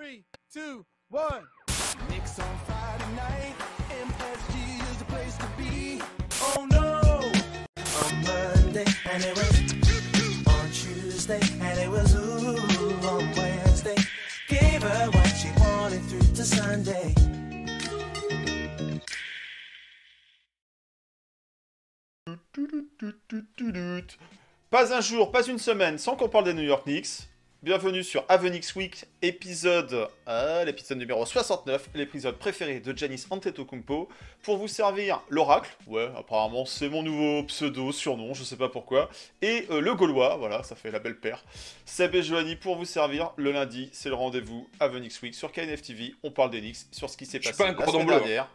Three, two, one. Knicks on Friday night, MSG is the place to be. Oh no! On Monday, and it was on Tuesday, and it was ooh on Wednesday. Gave her what she wanted through to Sunday. Pas un jour, pas une semaine sans qu'on parle des New York Knicks. Bienvenue sur Avenix Week, épisode, euh, l'épisode numéro 69, l'épisode préféré de Janice Antetokounmpo, pour vous servir l'oracle, ouais, apparemment c'est mon nouveau pseudo, surnom, je sais pas pourquoi, et euh, le Gaulois, voilà, ça fait la belle paire. Seb et Joanie pour vous servir, le lundi, c'est le rendez-vous Avenix Week sur KNF TV, on parle Knicks, sur ce qui s'est passé pas la cordon semaine bleu. hein. dernière.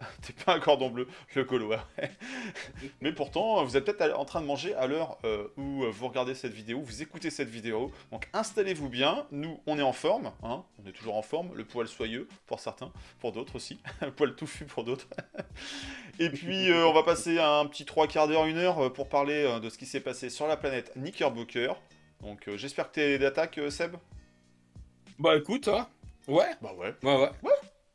T'es pas un cordon bleu, le Gaulois. Mais pourtant, vous êtes peut-être en train de manger à l'heure euh, où vous regardez cette vidéo, vous écoutez cette vidéo. Donc installez-vous bien. Nous, on est en forme. Hein on est toujours en forme. Le poil soyeux pour certains, pour d'autres aussi. Le poil touffu pour d'autres. Et puis, euh, on va passer un petit trois quarts d'heure, une heure euh, pour parler de ce qui s'est passé sur la planète Knickerbocker. Donc euh, j'espère que t'es d'attaque, Seb? Bah écoute, hein. ouais, Bah ouais. ouais, ouais.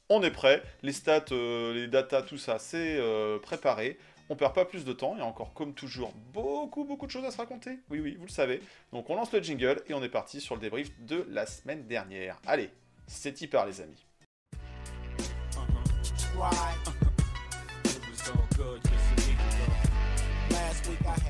On est prêt, les stats, euh, les datas, tout ça, c'est euh, préparé. On perd pas plus de temps, il y a encore comme toujours beaucoup beaucoup de choses à se raconter. Oui oui, vous le savez. Donc on lance le jingle et on est parti sur le débrief de la semaine dernière. Allez, c'est y part les amis. It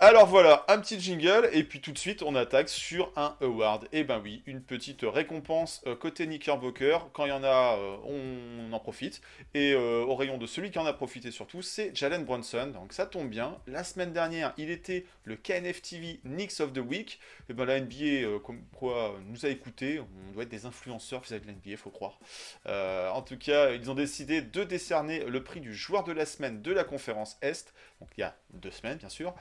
Alors voilà, un petit jingle et puis tout de suite on attaque sur un award. Et ben oui, une petite récompense euh, côté Knickerbocker. Quand il y en a, euh, on en profite. Et euh, au rayon de celui qui en a profité surtout, c'est Jalen Brunson. Donc ça tombe bien. La semaine dernière, il était le KNF TV Knicks of the Week. Et ben la NBA, comme quoi, nous a écoutés. On doit être des influenceurs vis-à-vis de la NBA, faut croire. En tout cas, ils ont décidé de décerner le prix du joueur de la semaine de la conférence Est. Donc il y a deux semaines, bien sûr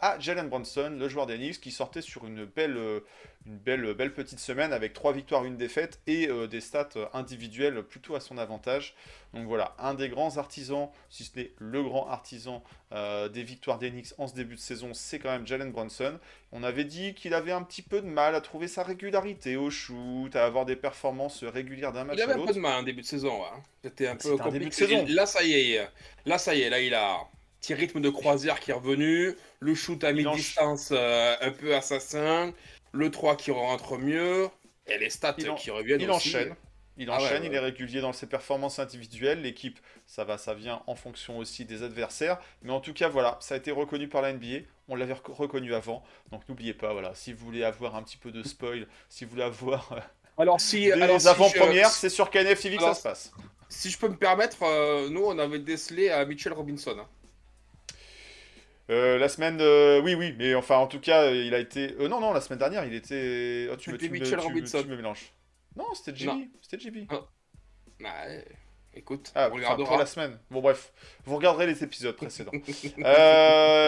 à Jalen Brunson, le joueur des Knicks, qui sortait sur une belle, euh, une belle, belle petite semaine avec trois victoires, une défaite et euh, des stats euh, individuelles plutôt à son avantage. Donc voilà, un des grands artisans, si ce n'est le grand artisan euh, des victoires des Knicks en ce début de saison, c'est quand même Jalen Brunson. On avait dit qu'il avait un petit peu de mal à trouver sa régularité au shoot, à avoir des performances régulières d'un match Il avait à un peu l'autre. de mal en début de saison. ouais. C'était un peu C'était un début de compliqué. saison. Là, ça y est. Là, ça y est. Là, il a petit rythme de croisière qui est revenu. Le shoot à mi-distance euh, un peu assassin. Le 3 qui rentre mieux. Et les stats en- qui reviennent Il aussi. enchaîne. Il Ah ouais, enchaîne, ouais. il est régulier dans ses performances individuelles. L'équipe, ça va, ça vient en fonction aussi des adversaires. Mais en tout cas, voilà, ça a été reconnu par la NBA. On l'avait rec- reconnu avant. Donc n'oubliez pas, voilà, si vous voulez avoir un petit peu de spoil, si vous voulez avoir euh, Alors, si, des alors, si avant-premières, je- c'est sur KNF TV que ça se passe. si je peux me permettre, euh, nous, on avait décelé à Mitchell Robinson. hein. Euh, la semaine, euh, oui, oui, mais enfin, en tout cas, il a été. euh, non, non, la semaine dernière, il était. Oh, tu, me- C'était tu me- Mitchell tu Robinson. tu me mélanges. Non, c'était JB. C'était JB. Bah, euh, écoute, Ah, on regardera. pour la semaine. Bon, bref, vous regarderez les épisodes précédents.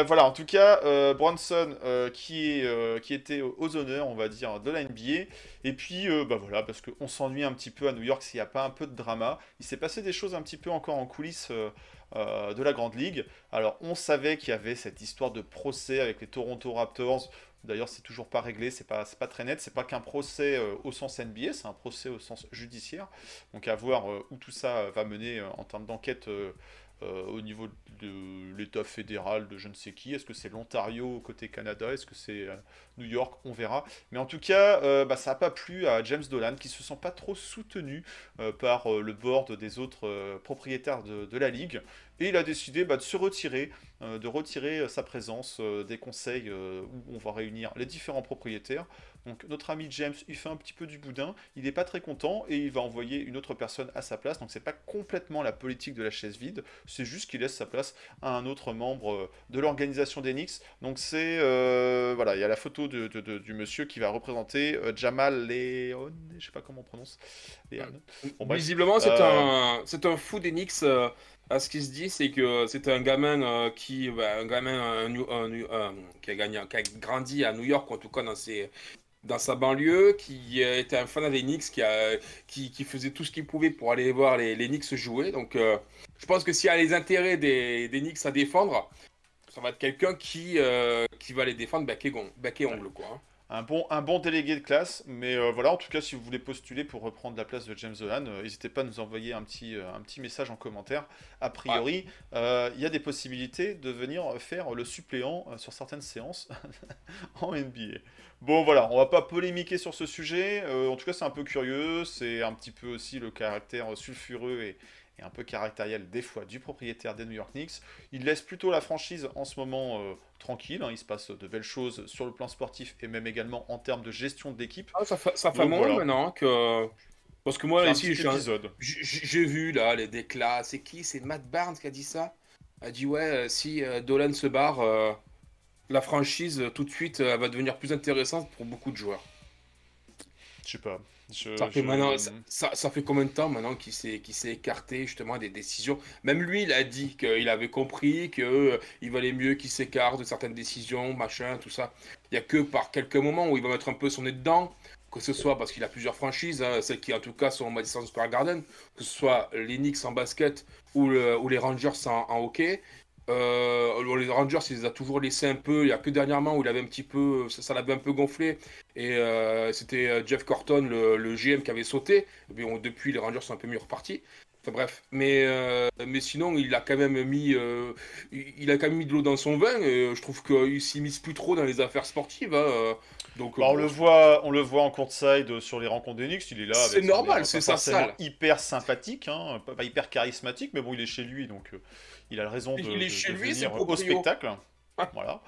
Voilà, en tout cas, Bronson qui, est, qui était aux honneurs, on va dire, de la NBA. Et puis, bah voilà, parce qu'on s'ennuie un petit peu à New York s'il n'y a pas un peu de drama. Il s'est passé des choses un petit peu encore en coulisses euh, de la Grande Ligue. Alors, on savait qu'il y avait cette histoire de procès avec les Toronto Raptors. D'ailleurs, c'est toujours pas réglé, c'est pas, pas très net. C'est pas qu'un procès euh, au sens NBA, c'est un procès au sens judiciaire. Donc à voir euh, où tout ça va mener en termes d'enquête euh, au niveau de l'État fédéral de je ne sais qui. Est-ce que c'est l'Ontario côté Canada Est-ce que c'est euh, New York On verra. Mais en tout cas, euh, bah, ça n'a pas plu à James Dolan qui se sent pas trop soutenu par le board des autres propriétaires de, la ligue. Et il a décidé bah, de se retirer, de retirer sa présence des conseils où on va réunir les différents propriétaires. Donc notre ami James, il fait un petit peu du boudin, il n'est pas très content et il va envoyer une autre personne à sa place. Donc c'est pas complètement la politique de la chaise vide, c'est juste qu'il laisse sa place à un autre membre euh, de l'organisation Knicks. Donc c'est euh, voilà, il y a la photo de, de- de- du monsieur qui va représenter euh, Jamal Leon, je sais pas comment on prononce. Leon. Bon. Visiblement, c'est un, c'est un fou d'Enix. Euh, à ce qui se dit, c'est que c'est un gamin euh, qui, bah, un gamin un- qui a grandi à New York, en tout cas dans ses, dans sa banlieue, qui euh, était un fan des Knicks, qui, a, qui, qui faisait tout ce qu'il pouvait pour aller voir les, Knicks jouer. Donc, euh, je pense que s'il y a les intérêts des, Knicks à défendre, ça va être quelqu'un qui, euh, qui va les défendre bec et, gon- bec et ongle, quoi. Un bon, un bon délégué de classe. Mais euh, voilà, en tout cas, si vous voulez postuler pour reprendre la place de James Dolan, euh, n'hésitez pas à nous envoyer un petit, euh, un petit message en commentaire. A priori, il y a des possibilités de venir faire le suppléant sur certaines séances en NBA. Bon, voilà, on va pas polémiquer sur ce sujet. En tout cas, c'est un peu curieux. C'est un petit peu aussi le caractère sulfureux et, et un peu caractériel des fois du propriétaire des New York Knicks. Il laisse plutôt la franchise en ce moment euh, tranquille. hein. Il se passe de belles choses sur le plan sportif et même également en termes de gestion de l'équipe. Ah, ça fait, ça voilà. maintenant que. Parce que moi, ici, J'ai vu là les déclats. C'est qui? C'est Matt Barnes qui a dit ça A dit ouais, euh, si euh, Dolan se barre, euh, la franchise tout de suite va devenir plus intéressante pour beaucoup de joueurs. Je sais pas. Je- Ça fait, je- maintenant, ça, ça- ça fait combien de temps maintenant qu'il s'est qu'il s'est écarté justement des décisions? Même lui, il a dit qu'il avait compris qu'il valait mieux qu'il s'écarte de certaines décisions, machin, tout ça. Il n'y a que par quelques moments où il va mettre un peu son nez dedans, que ce soit parce qu'il a plusieurs franchises, hein, celles qui en tout cas sont au Madison Square Garden, que ce soit les Knicks en basket ou, le- ou les Rangers en, en hockey. Euh, les Rangers, il les a toujours laissés un peu. Il n'y a que dernièrement où il avait un petit peu, ça, l'avait un peu gonflé. Et euh, c'était euh, Jeff Corton, le, GM, qui avait sauté. Depuis, les Rangers sont un peu mieux repartis. Enfin bref, mais, euh, mais sinon, il a quand même mis, euh, il a quand même mis de l'eau dans son vin. Et euh, je trouve qu'il s'immisce plus trop dans les affaires sportives. hein. Donc, Bah, on, le voit, on le voit en courtside sur les rencontres Knicks, il est là. C'est normal, c'est sa salle. Hyper sympathique, hein, pas, hyper charismatique, mais bon, il est chez lui, donc euh, il a raison de, Il est de- chez de lui, c'est venir le au spectacle. Voilà.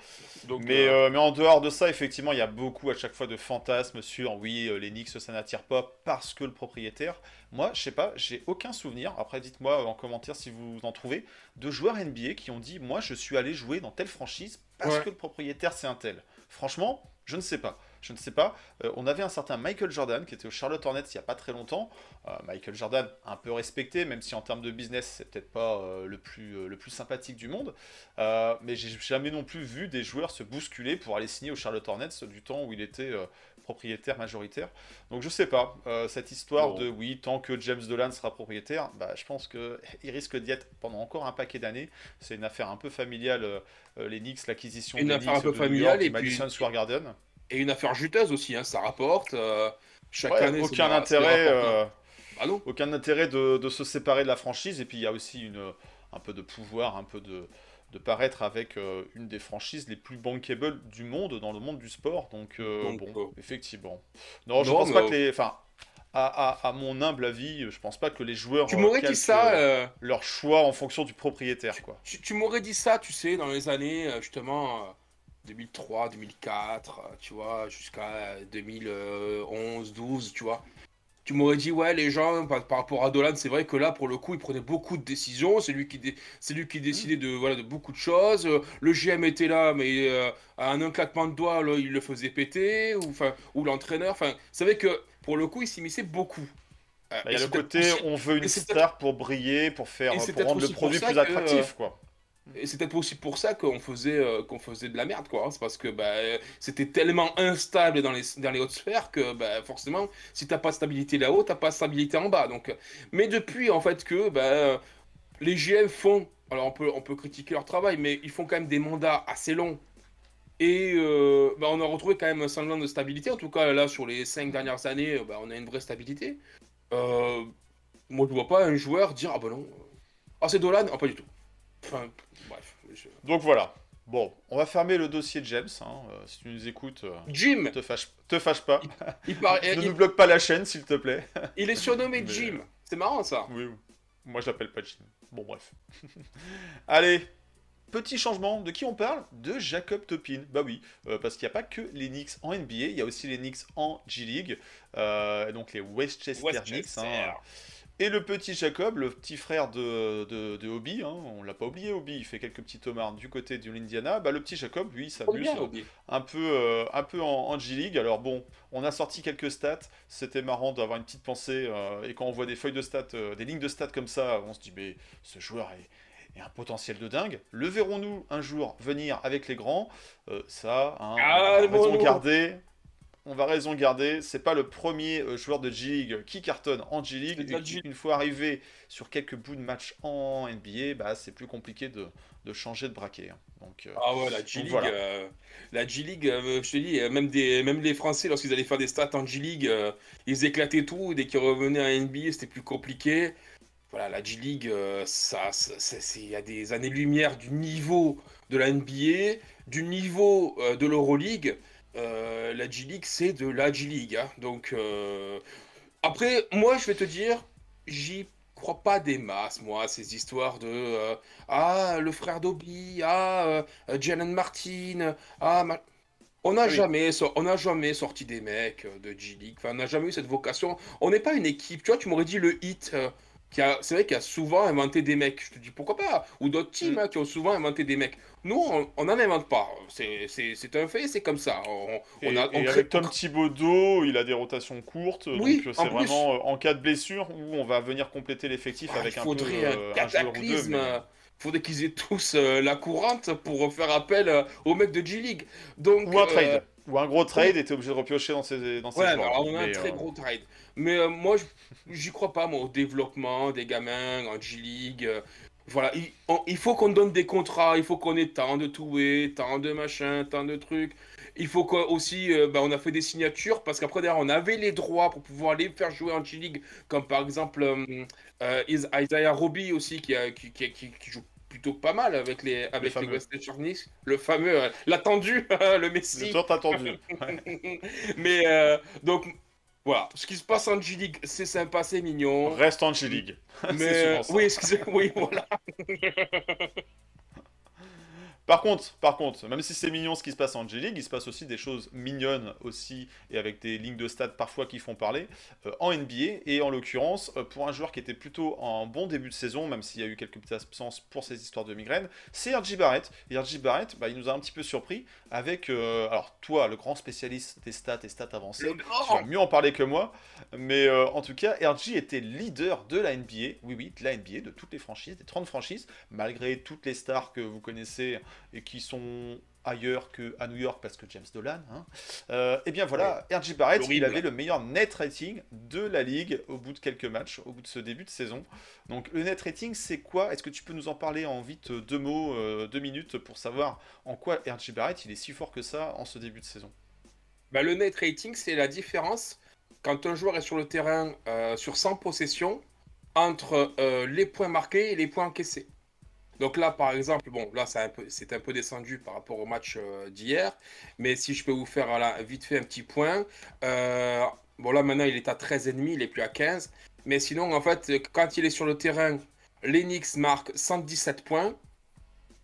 donc, Mais, euh, euh, mais en dehors de ça, effectivement, il y a beaucoup à chaque fois de fantasmes sur oui, euh, les Knicks, ça n'attire pas parce que le propriétaire. Moi, je sais pas, j'ai aucun souvenir. Après, dites-moi en commentaire si vous en trouvez de joueurs NBA qui ont dit moi, je suis allé jouer dans telle franchise parce Ouais. que le propriétaire c'est un tel. Franchement, je ne sais pas. Je ne sais pas. Euh, on avait un certain Michael Jordan qui était au Charlotte Hornets il n'y a pas très longtemps. Euh, Michael Jordan, un peu respecté, même si en termes de business, c'est peut-être pas euh, le, plus, le plus sympathique du monde. Mais j'ai jamais non plus vu des joueurs se bousculer pour aller signer au Charlotte Hornets du temps où il était propriétaire majoritaire. Donc je sais pas, euh, cette histoire de oui, tant que James Dolan sera propriétaire, bah, je pense qu'il risque d'y être pendant encore un paquet d'années. C'est une affaire un peu familiale, euh, les Knicks, l'acquisition Une des affaire Knicks un peu de New York et puis- Madison Square Garden. Et une affaire juteuse aussi, hein, ça rapporte. euh, chaque Ouais, année, aucun intérêt. euh, Ah non aucun intérêt de, de se séparer de la franchise. Et puis il y a aussi une, un peu de pouvoir, un peu de, de paraître avec euh, une des franchises les plus bankable du monde, dans le monde du sport. Donc, euh, Donc, bon, effectivement. Non, je non, pense mais, pas que les. Enfin, à, à- à mon humble avis, je pense pas que les joueurs Tu m'aurais dit ça. euh, leur choix en fonction du propriétaire. Quoi. Tu, tu m'aurais dit ça, tu sais, dans les années, justement, 2003, 2004, euh, tu vois, jusqu'à euh, 2011, 12, tu vois. Tu m'aurais dit, ouais, les gens, par, par rapport à Dolan, c'est vrai que là, pour le coup, il prenait beaucoup de décisions. C'est lui qui, dé- lui qui décidait de, voilà, de beaucoup de choses. Euh, Le GM était là, mais euh, à un claquement de doigts, là, il le faisait péter. Ou, enfin, ou l'entraîneur. Enfin, c'est vrai que, pour le coup, il s'immisçait beaucoup. Euh, Bah, Il y et a le côté, aussi- on veut une star pour briller, pour faire, pour rendre le produit plus que, attractif, quoi. Et c'est peut-être aussi pour ça qu'on faisait, euh, qu'on faisait de la merde, quoi. hein. C'est parce que bah, c'était tellement instable dans les, dans les hautes sphères que bah, forcément, si t'as pas de stabilité là-haut, t'as pas de stabilité en bas. Donc, mais depuis, en fait, que bah, les GM font, alors on peut, on peut critiquer leur travail, mais ils font quand même des mandats assez longs. Et euh, bah, on a retrouvé quand même un semblant de stabilité. En tout cas, là, sur les cinq dernières années, bah, on a une vraie stabilité. Euh, moi, je vois pas un joueur dire Ah bah non, ah c'est Dolan? Ah, pas du tout. Enfin, bref. je- Donc voilà. Bon, on va fermer le dossier James. hein, euh, si tu nous écoutes, euh, Jim te fâche, te fâche pas. il, ne il- nous bloque pas la chaîne, s'il te plaît. il est surnommé Mais- Jim. C'est marrant ça. Oui, moi je l'appelle pas Jim. Bon, bref. Allez, petit changement. De qui on parle? De Jacob Topin. Bah oui, euh, parce qu'il n'y a pas que les Knicks en NBA, il y a aussi les Knicks en G-League. euh, donc les Westchester, Westchester. Knicks. hein. Et le petit Jacob, le petit frère de, de, de Obi, hein, on l'a pas oublié, Obi, il fait quelques petits tomards du côté de l'Indiana. Bah, le petit Jacob, lui, s'amuse un peu, euh, un peu en, G-League. Alors bon, on a sorti quelques stats. C'était marrant d'avoir une petite pensée. euh, et quand on voit des feuilles de stats, euh, des lignes de stats comme ça, on se dit, mais ce joueur est, est un potentiel de dingue. Le verrons-nous un jour venir avec les grands? Ça, hein, Ah, on a le bon raison de nom. garder. On va raison garder. C'est pas le premier euh, joueur de G-League qui cartonne en G-League. Une- fois arrivé sur quelques bouts de match en NBA, bah, c'est plus compliqué de, de changer de braquet. hein. Donc, euh, Ah ouais, la G-League, voilà. euh, la G-League, euh, je te dis, même, des, même les Français, lorsqu'ils allaient faire des stats en G-League, euh, ils éclataient tout. Dès qu'ils revenaient à NBA, c'était plus compliqué. Voilà, la G-League, ça, il y a des années-lumière du niveau de la NBA, du niveau de l'Euroleague. Euh, la G-League, c'est de la G-League. hein. Donc, euh, après, moi, je vais te dire, j'y crois pas des masses, moi, ces histoires de euh, Ah, le frère d'Obi, ah, Jalen Martin, ah, ma- On n'a Oui. jamais, so- on n'a jamais sorti des mecs de G-League, enfin, on n'a jamais eu cette vocation. On n'est pas une équipe, tu vois, tu m'aurais dit le hit, c'est vrai qu'il a souvent inventé des mecs, je te dis pourquoi pas, ou d'autres teams Mm. hein, qui ont souvent inventé des mecs. Nous, on n'en invente pas, c'est c'est- c'est un fait, c'est comme ça. On, a, on et crée- avec Tom Thibodeau, il a des rotations courtes, Oui, donc euh, en c'est plus. vraiment euh, en cas de blessure où on va venir compléter l'effectif Ah, avec il un peu faudrait euh, un un joueur ou deux. cataclysme. mais- euh, faudrait qu'ils aient tous euh, la courante pour faire appel euh, aux mecs de G-League. Donc, Ou un euh, trade. Ou un gros trade et t'es obligé de repiocher dans ces, dans ces Ouais, joueurs. alors on a un très euh, gros trade. Mais euh, moi, je- j'y crois pas, moi, au développement des gamins en G-League. euh, voilà, il, on- il faut qu'on donne des contrats, il faut qu'on ait tant de toués, tant de machins, tant de trucs. Il faut qu'on- aussi, euh, bah, on a fait des signatures parce qu'après, derrière, on avait les droits pour pouvoir les faire jouer en G-League, comme par exemple euh, euh, Is- Isaiah Roby aussi, qui, a- qui, qui- qui- qui joue plutôt pas mal avec les, avec les fameux. Western Sharks. Le fameux, euh, l'attendu, le Messi. T'as attendu. Ouais. Mais euh, donc voilà, ce qui se passe en G-League, c'est sympa, c'est mignon. Reste en G-League. mais oui, excusez, oui, voilà. Par contre, par contre, même si c'est mignon ce qui se passe en G-League, il se passe aussi des choses mignonnes aussi, et avec des lignes de stade parfois qui font parler, euh, en NBA, et en l'occurrence, euh, pour un joueur qui était plutôt en bon début de saison, même s'il y a eu quelques petites absences pour ces histoires de migraine, c'est RJ Barrett. Et RJ Barrett, bah, il nous a un petit peu surpris avec, euh, alors toi, le grand spécialiste des stats et stats avancées, tu vas mieux en parler que moi, mais euh, en tout cas, RJ était leader de la NBA, oui oui, de la NBA, de toutes les franchises, des 30 franchises, malgré toutes les stars que vous connaissez et qui sont ailleurs qu'à New York parce que James Dolan. Hein. Euh, et bien voilà, RJ Barrett, il avait le meilleur net rating de la ligue au bout de quelques matchs, au bout de ce début de saison. Donc le net rating, c'est quoi? Est-ce que tu peux nous en parler en vite euh, deux mots, euh, deux minutes pour savoir en quoi RJ Barrett il est si fort que ça en ce début de saison? Bah, le net rating, c'est la différence quand un joueur est sur le terrain euh, sur 100 possessions entre euh, les points marqués et les points encaissés. Donc là, par exemple, bon, là, c'est un peu, c'est un peu descendu par rapport au match euh, d'hier, mais si je peux vous faire vite fait un petit point, bon là maintenant il est à 13,5, il est plus à 15, mais sinon en fait, quand il est sur le terrain, l'Enix marque 117 points,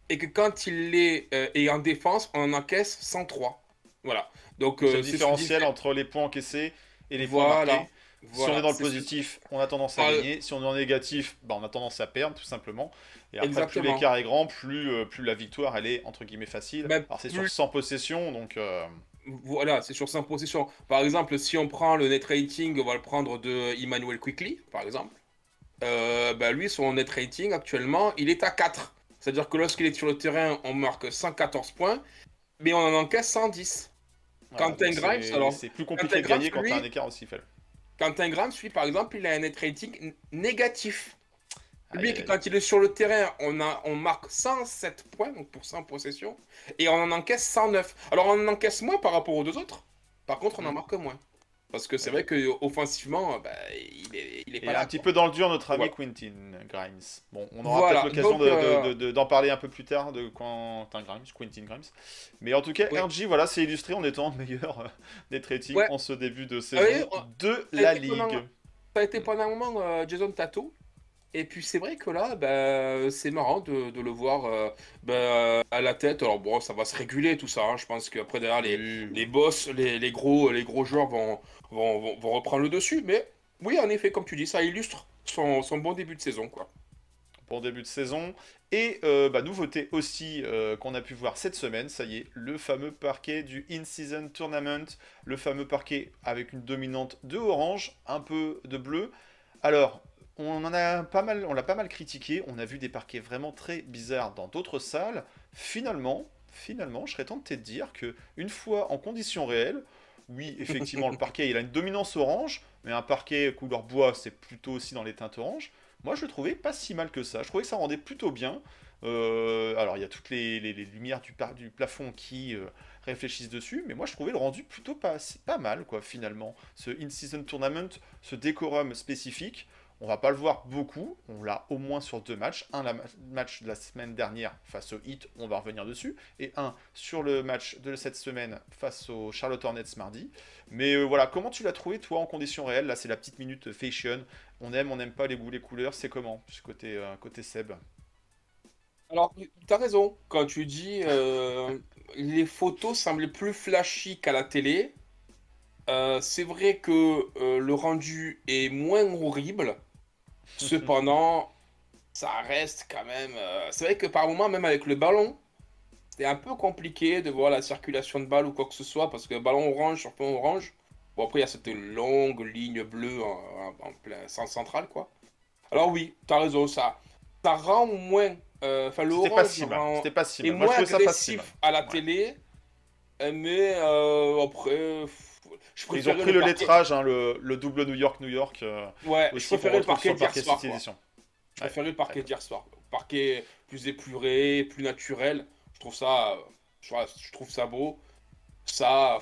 et que quand il est, est en défense, on en encaisse 103. Voilà. Donc, C'est le différentiel entre les points encaissés et les points Voilà. marqués. je dis. si on Voilà, est dans le positif, on a tendance à Ah, gagner. Si on est en négatif, bah, on a tendance à perdre, tout simplement. Et après, Exactement. plus l'écart est grand, plus, euh, plus la victoire, elle est, entre guillemets, facile. Même Alors, c'est plus- sur 100 possessions, donc... euh, Voilà, c'est sur 5 possessions. Par exemple, si on prend le net rating, on va le prendre de Emmanuel Quickly, par exemple. Euh, bah, lui, son net rating actuellement, il est à 4. C'est-à-dire que lorsqu'il est sur le terrain, on marque 114 points, mais on en encaisse 110. Voilà, Quentin Grimes, alors, C'est plus compliqué Quentin de gagner Grimes, quand t'as un écart aussi faible. Quentin Grimes, lui, par exemple, il a un net rating négatif. Lui, quand il est sur le terrain, on, a, on marque 107 points donc pour 100 possessions, et on en encaisse 109. Alors, on en encaisse moins par rapport aux deux autres. Par contre, on en Mhm. marque moins. Parce que c'est vrai que offensivement, bah, il est, il est Et pas là. un petit peu dans le dur, notre ami Voilà. Quentin Grimes. Bon, on aura Voilà, peut-être l'occasion euh, de- de- d'en parler un peu plus tard de Quentin Grimes, Quentin Grimes. Mais en tout cas, Oui. RJ, voilà, c'est illustré en étant meilleur euh, des ratings Ouais. en ce début de saison oui, on- de ça la Ligue. pendant- Ça a été pendant un moment euh, Jason Tato. Et puis c'est vrai que là, bah, c'est marrant de, de le voir euh, bah, à la tête. Alors bon, ça va se réguler tout ça. hein. Je pense qu'après derrière les, les boss, les, les gros, les gros joueurs vont, vont, vont, vont reprendre le dessus. Mais oui, en effet, comme tu dis, ça illustre son, son bon début de saison. Quoi. Bon début de saison. Et euh, bah, nouveauté aussi euh, qu'on a pu voir cette semaine, ça y est, le fameux parquet du In-Season Tournament, le fameux parquet avec une dominante de orange, un peu de bleu. Alors, on en a pas mal, on l'a pas mal critiqué, on a vu des parquets vraiment très bizarres dans d'autres salles. Finalement, finalement, je serais tenté de dire que une fois en conditions réelles, Oui, effectivement, le parquet, il a une dominance orange, mais un parquet couleur bois, c'est plutôt aussi dans les teintes oranges. Moi, je le trouvais pas si mal que ça. Je trouvais que ça rendait plutôt bien. Euh, alors, il y a toutes les, les- les lumières du, plafond qui euh, réfléchissent dessus, mais moi, je trouvais le rendu plutôt pas, pas mal, quoi, finalement. Ce In-Season Tournament, ce décorum spécifique, on va pas le voir beaucoup. On l'a au moins sur deux matchs. Un la- match de la semaine dernière face au Heat, on va revenir dessus, et un sur le match de cette semaine face au Charlotte Hornets mardi. Mais euh, voilà, comment tu l'as trouvé toi en conditions réelles? Là, c'est la petite minute fashion. On aime, on n'aime pas les goûts, les couleurs. C'est comment côté, euh, côté Seb? Alors, tu as raison quand tu dis euh, les photos semblaient plus flashy qu'à la télé. C'est vrai que le rendu est moins horrible. Cependant, ça reste quand même. euh, c'est vrai que par moment, même avec le ballon, c'était un peu compliqué de voir la circulation de balle ou quoi que ce soit parce que ballon orange sur fond orange. Bon, après, il y a cette longue ligne bleue en, plein sens central, quoi. Alors, oui, tu as raison, ça, ça rend moins. euh, Enfin, le C'était pas si mal. C'était pas si mal. Moi, je moins trouvais ça pas si mal. agressif à la Ouais. télé, euh, mais euh, après, pff, je Ils ont pris le lettrage, hein, le, le double New York, New York. euh, Ouais, je préférais le parquet d'hier soir. Je préférais le parquet d'hier soir. Parquet plus épuré, plus naturel. Je trouve ça, euh, je, trouve ça beau. Ça,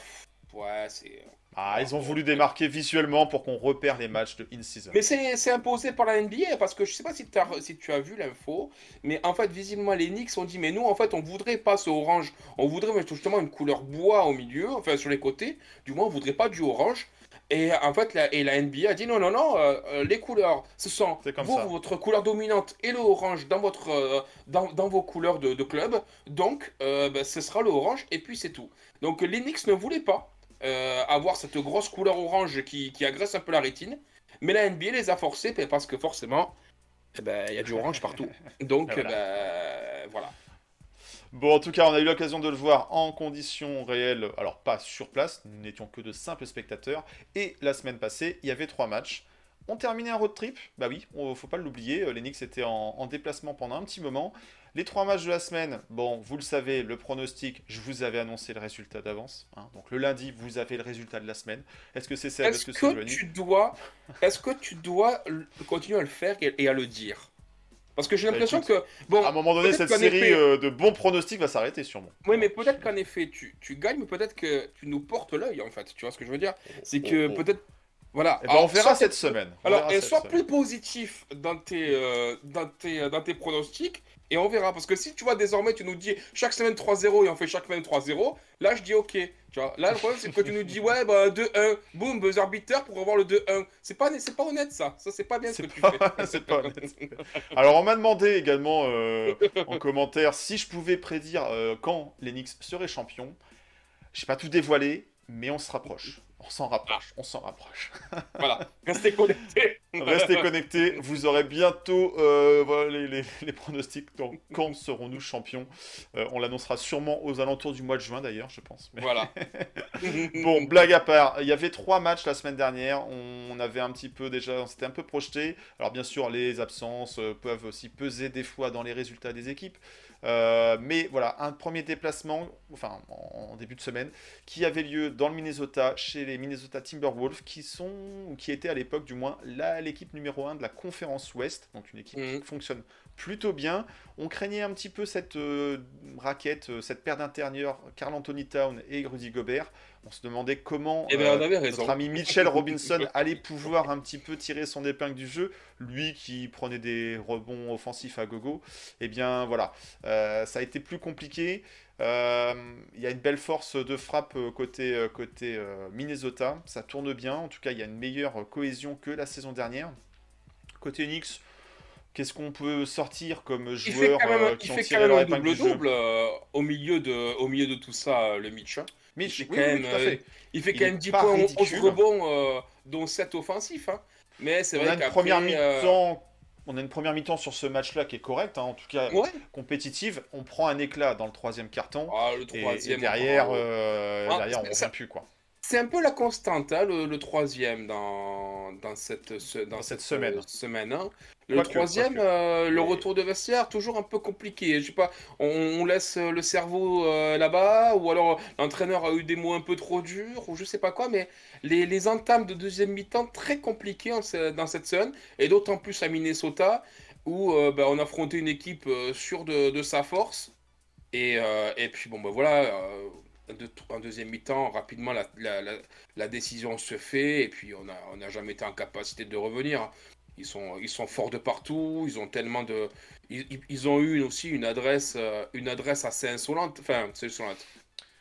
ouais, c'est. Ah, ils ont voulu démarquer visuellement pour qu'on repère les matchs de in-season. Mais c'est imposé par la NBA parce que je sais pas si, t'as- si tu as vu l'info, mais en fait, visiblement, les Knicks ont dit Mais nous, en fait, on voudrait pas ce orange, on voudrait justement une couleur bois au milieu, enfin sur les côtés, du moins, on voudrait pas du orange. Et en fait, la, et la NBA a dit Non, non, non, euh, euh, les couleurs, ce sont comme vous, votre couleur dominante et le orange dans, votre, euh, dans, dans vos couleurs de, de club, donc euh, ben, ce sera le orange et puis c'est tout. Donc les Knicks ne voulaient pas euh, avoir cette grosse couleur orange qui, qui agresse un peu la rétine. Mais la NBA les a forcés ben, parce que forcément, eh ben, il y a du orange partout. Donc, Voilà. ben, voilà. Bon, en tout cas, on a eu l'occasion de le voir en conditions réelles, alors pas sur place, nous n'étions que de simples spectateurs. Et la semaine passée, il y avait trois matchs. On terminait un road trip, bah oui, on- faut pas l'oublier, euh, les Knicks étaient en, en déplacement pendant un petit moment. Les trois matchs de la semaine, bon, vous le savez, le pronostic, je vous avais annoncé le résultat d'avance. hein. Donc le lundi, vous avez le résultat de la semaine. Est-ce que c'est Seb Est-ce que c'est que Johnny tu dois, est-ce que tu dois continuer à le faire et, et à le dire? Parce que j'ai Bah, l'impression que bon, À un moment donné, cette série effet- euh, de bons pronostics va s'arrêter sûrement. Oui, mais peut-être qu'en effet, tu, tu gagnes, mais peut-être que tu nous portes l'œil, en fait. Tu vois ce que je veux dire? C'est que Oh, oh. peut-être. Voilà. Eh ben, Alors, on verra cette semaine. On Alors, et sois plus positif dans tes, euh, dans, tes, dans tes pronostics, et on verra. Parce que si tu vois, désormais, tu nous dis chaque semaine 3-0 et on fait chaque semaine 3-0, là, je dis OK. Tu vois, là, le problème, c'est que tu nous dis, ouais, bah, 2-1, boum, buzzer beater pour avoir le 2-1. C'est pas, pas honnête, ça. Ça, c'est pas bien ce que C'est tu pas- fais. c'est pas honnête. Alors, on m'a demandé également euh, en commentaire si je pouvais prédire euh, quand seraient champions. Je n'ai pas tout dévoilé, mais on se rapproche. On s'en rapproche, on s'en rapproche. voilà. Restez connectés. Restez connectés, vous aurez bientôt euh, voilà, les, les- les pronostics. Donc, quand serons-nous champions Euh, On l'annoncera sûrement aux alentours du mois de juin d'ailleurs, je pense. Mais- Voilà. Bon, blague à part, il y avait trois matchs la semaine dernière. On avait un petit peu déjà, on s'était un peu projeté. Alors bien sûr, les absences euh, peuvent aussi peser des fois dans les résultats des équipes. Euh, mais voilà, un premier déplacement, enfin en, début de semaine, qui avait lieu dans le Minnesota chez les Minnesota Timberwolves, qui sont ou qui étaient à l'époque du moins la- l'équipe numéro 1 de la conférence Ouest, donc une équipe Mhm. qui fonctionne plutôt bien. On craignait un petit peu cette euh, raquette, euh, cette paire d'intérieurs, Carl Anthony Town et Rudy Gobert. On se demandait comment Eh ben, euh, on avait raison. notre ami Mitchell Robinson allait pouvoir un petit peu tirer son épingle du jeu. Lui qui prenait des rebonds offensifs à gogo. Eh bien voilà, ça a été plus compliqué. Il y a une belle force de frappe côté, côté Minnesota. Ça tourne bien. En tout cas, il y a une meilleure cohésion que la saison dernière. Côté Knicks, qu'est-ce qu'on peut sortir comme Il fait quand même, euh, il qui fait quand même un double-double euh, au, milieu de, au milieu de tout ça, euh, le Mitch. hein. Mitch, il fait oui, quand oui, même, tout à fait. Il fait quand même 10 pas points, 11 ridicule. rebonds, dont 7 offensifs. hein. Mais c'est On vrai a une qu'après, première mi-temps. On a une première mi-temps sur ce match-là qui est correcte, hein, en tout cas Ouais. compétitive. On prend un éclat dans le troisième carton. Ah, le Et, et troisième. derrière, euh, Ah, derrière on ne plus. Quoi. C'est un peu la constante, hein, le, le troisième dans, dans cette, ce- dans Dans cette cette, semaine. semaine, hein. Le troisième, euh, le retour de vestiaire, toujours un peu compliqué. Je sais pas, on, on laisse euh, le cerveau euh, là-bas, ou alors l'entraîneur a eu des mots un peu trop durs, ou je sais pas quoi, mais les, les entames de deuxième mi-temps très compliquées en dans cette zone, et d'autant plus à Minnesota, où euh, bah, on affrontait une équipe sûre de, de sa force. Et, et puis bon, bah voilà, en deuxième mi-temps, rapidement, la, la- la- la décision se fait, et puis on n'a on n'a jamais été en capacité de revenir. Ils sont, ils sont forts de partout, ils ont tellement de... Ils, ils- ont eu aussi une adresse, euh, une adresse assez insolente, enfin, c'est insolente.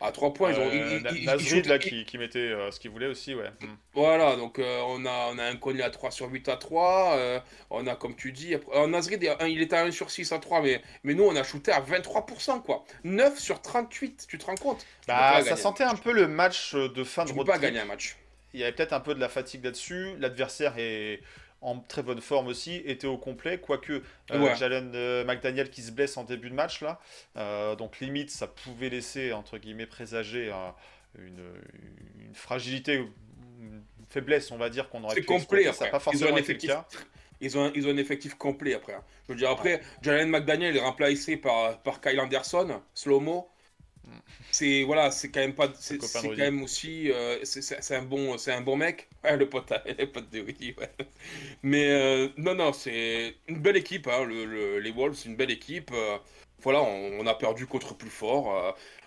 À trois points, ils ont... Euh, ils- ils- Nasrid, jouent- là, qui, qui mettait euh, ce qu'il voulait aussi, ouais. Mm. Voilà, donc euh, on, a, on a un Conny à 3 sur 8 à 3, euh, on a, comme tu dis, après, euh, Nasrid, il était à 1 sur 6 à 3, mais, mais nous, on a shooté à 23%, quoi. 9 sur 38, tu te rends compte? Peux Bah, pas ça sentait un peu le match de fin de Tu peux road pas trip. gagner un match. Il y avait peut-être un peu de la fatigue là-dessus. L'adversaire est en très bonne forme aussi, était au complet, quoique euh, Ouais. Jalen euh, McDaniel qui se blesse en début de match là. Euh, donc limite, ça pouvait laisser entre guillemets présager euh, une, une fragilité, une faiblesse, on va dire qu'on aurait C'est pu complet. Ça après. n'a pas Ils ont forcément un été le effectif. cas. Ils ont, ils ont un effectif complet après. hein. Je veux dire, après, Jalen McDaniel est remplacé par, par Kyle Anderson, slow-mo. C'est voilà, c'est quand même pas, c'est quand même aussi, euh, c'est- un bon, c'est un bon mec. Ouais, le pote, à- le pote de Rudy, ouais. Mais euh, non, non, c'est une belle équipe. hein, le- le- les Wolves, c'est une belle équipe. euh, voilà, on, on a perdu contre plus fort.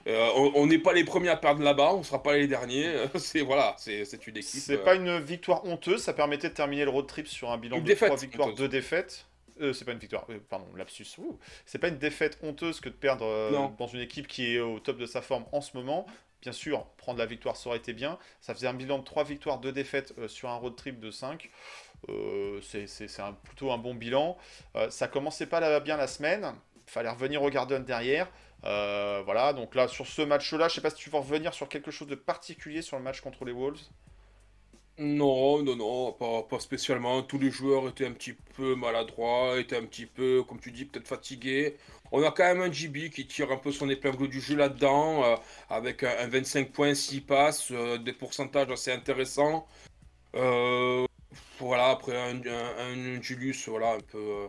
euh, on n'est pas les premiers à perdre là-bas, on sera pas les derniers. c'est voilà, c'est c'est une équipe. C'est euh, pas une victoire honteuse, ça permettait de terminer le road trip sur un bilan Une de défaite 3 victoires, honteuse. 2 défaites. Euh, c'est pas une victoire, euh, pardon, lapsus. C'est pas une défaite honteuse que de perdre euh, dans une équipe qui est au top de sa forme en ce moment. Bien sûr, prendre la victoire, ça aurait été bien. Ça faisait un bilan de 3 victoires, 2 défaites sur un road trip de 5. Euh, c'est un- plutôt un bon bilan. Ça commençait pas bien la semaine. Il fallait revenir au Garden derrière. Voilà, donc là, sur ce match-là, je sais pas si tu veux revenir sur quelque chose de particulier sur le match contre les Wolves. Non, non, non, pas, pas spécialement. Tous les joueurs étaient un petit peu maladroits, étaient un petit peu, comme tu dis, peut-être fatigués. On a quand même un JB qui tire un peu son épingle du jeu là-dedans, euh, avec un, un 25 points, 6 passes, euh, des pourcentages assez intéressants. Euh, voilà, après un, un- un Julius, voilà, un peu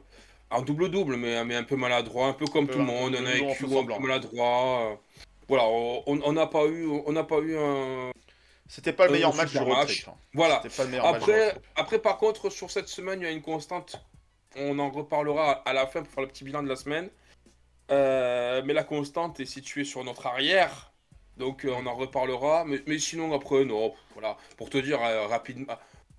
en double-double, mais, mais un peu maladroit, un peu comme tout le monde, un IQ un peu maladroit. voilà, on on n'a pas eu, on n'a pas eu un, C'était pas le Euh, hein. voilà. C'était pas le meilleur match du road Après, trip. après, par contre, sur cette semaine, il y a une constante. On en reparlera à la fin pour faire le petit bilan de la semaine. Euh, mais la constante est située sur notre arrière. Donc euh, on en reparlera. Mais, mais sinon, après, non. Voilà. Pour te dire rapidement,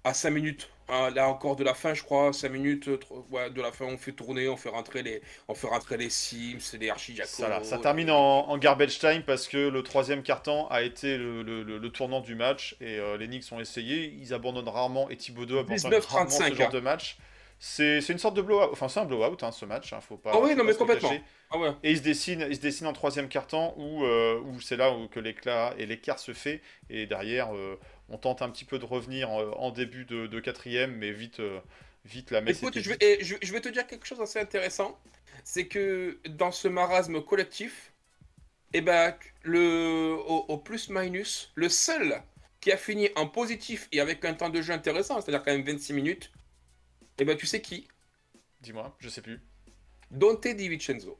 à 5 minutes. hein, là encore de la fin, je crois. 5 minutes euh, ouais, de la fin, on fait tourner, on fait rentrer les, on fait rentrer les Sims, les Archie Ça, là, ça termine en, en garbage time parce que le troisième carton a été le, le- le- le tournant du match et euh, les Knicks ont essayé. Ils abandonnent rarement et Thibodeau abandonne 19-35, rarement ce genre hein. de match. C'est une sorte de blowout, enfin c'est un blowout hein, ce match, hein, faut pas. Ah oui, non, mais complètement. Ah ouais. Et il se dessine, il se dessine en troisième carton où, euh, où c'est là où que l'éclat et l'écart se fait et derrière euh, on tente un petit peu de revenir euh, en début de, de quatrième mais vite, euh, vite la messe. Écoute, était je vais, dite. et je, je vais te dire quelque chose d'assez intéressant. C'est que dans ce marasme collectif, eh ben, le, au, au plus-minus, le seul qui a fini en positif et avec un temps de jeu intéressant, c'est-à-dire quand même 26 minutes, eh ben, tu sais qui? Dis-moi, je sais plus. Dante Di Vincenzo.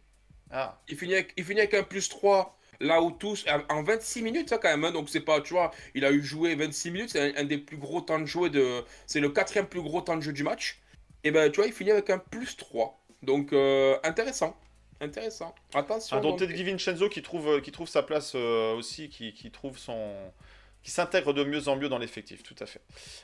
Ah, Il finit avec, il finit avec un plus 3 là où tous, en 26 minutes ça quand même, hein, donc c'est pas, tu vois, il a eu joué 26 minutes, c'est un, un des plus gros temps de jeu de, c'est le quatrième plus gros temps de jeu du match, et ben tu vois, il finit avec un plus 3, donc euh, intéressant, intéressant, attention. Un Dante Dante. Di Vincenzo qui trouve, qui trouve sa place euh, aussi, qui, qui trouve son. Qui s'intègre de mieux en mieux dans l'effectif, tout à fait.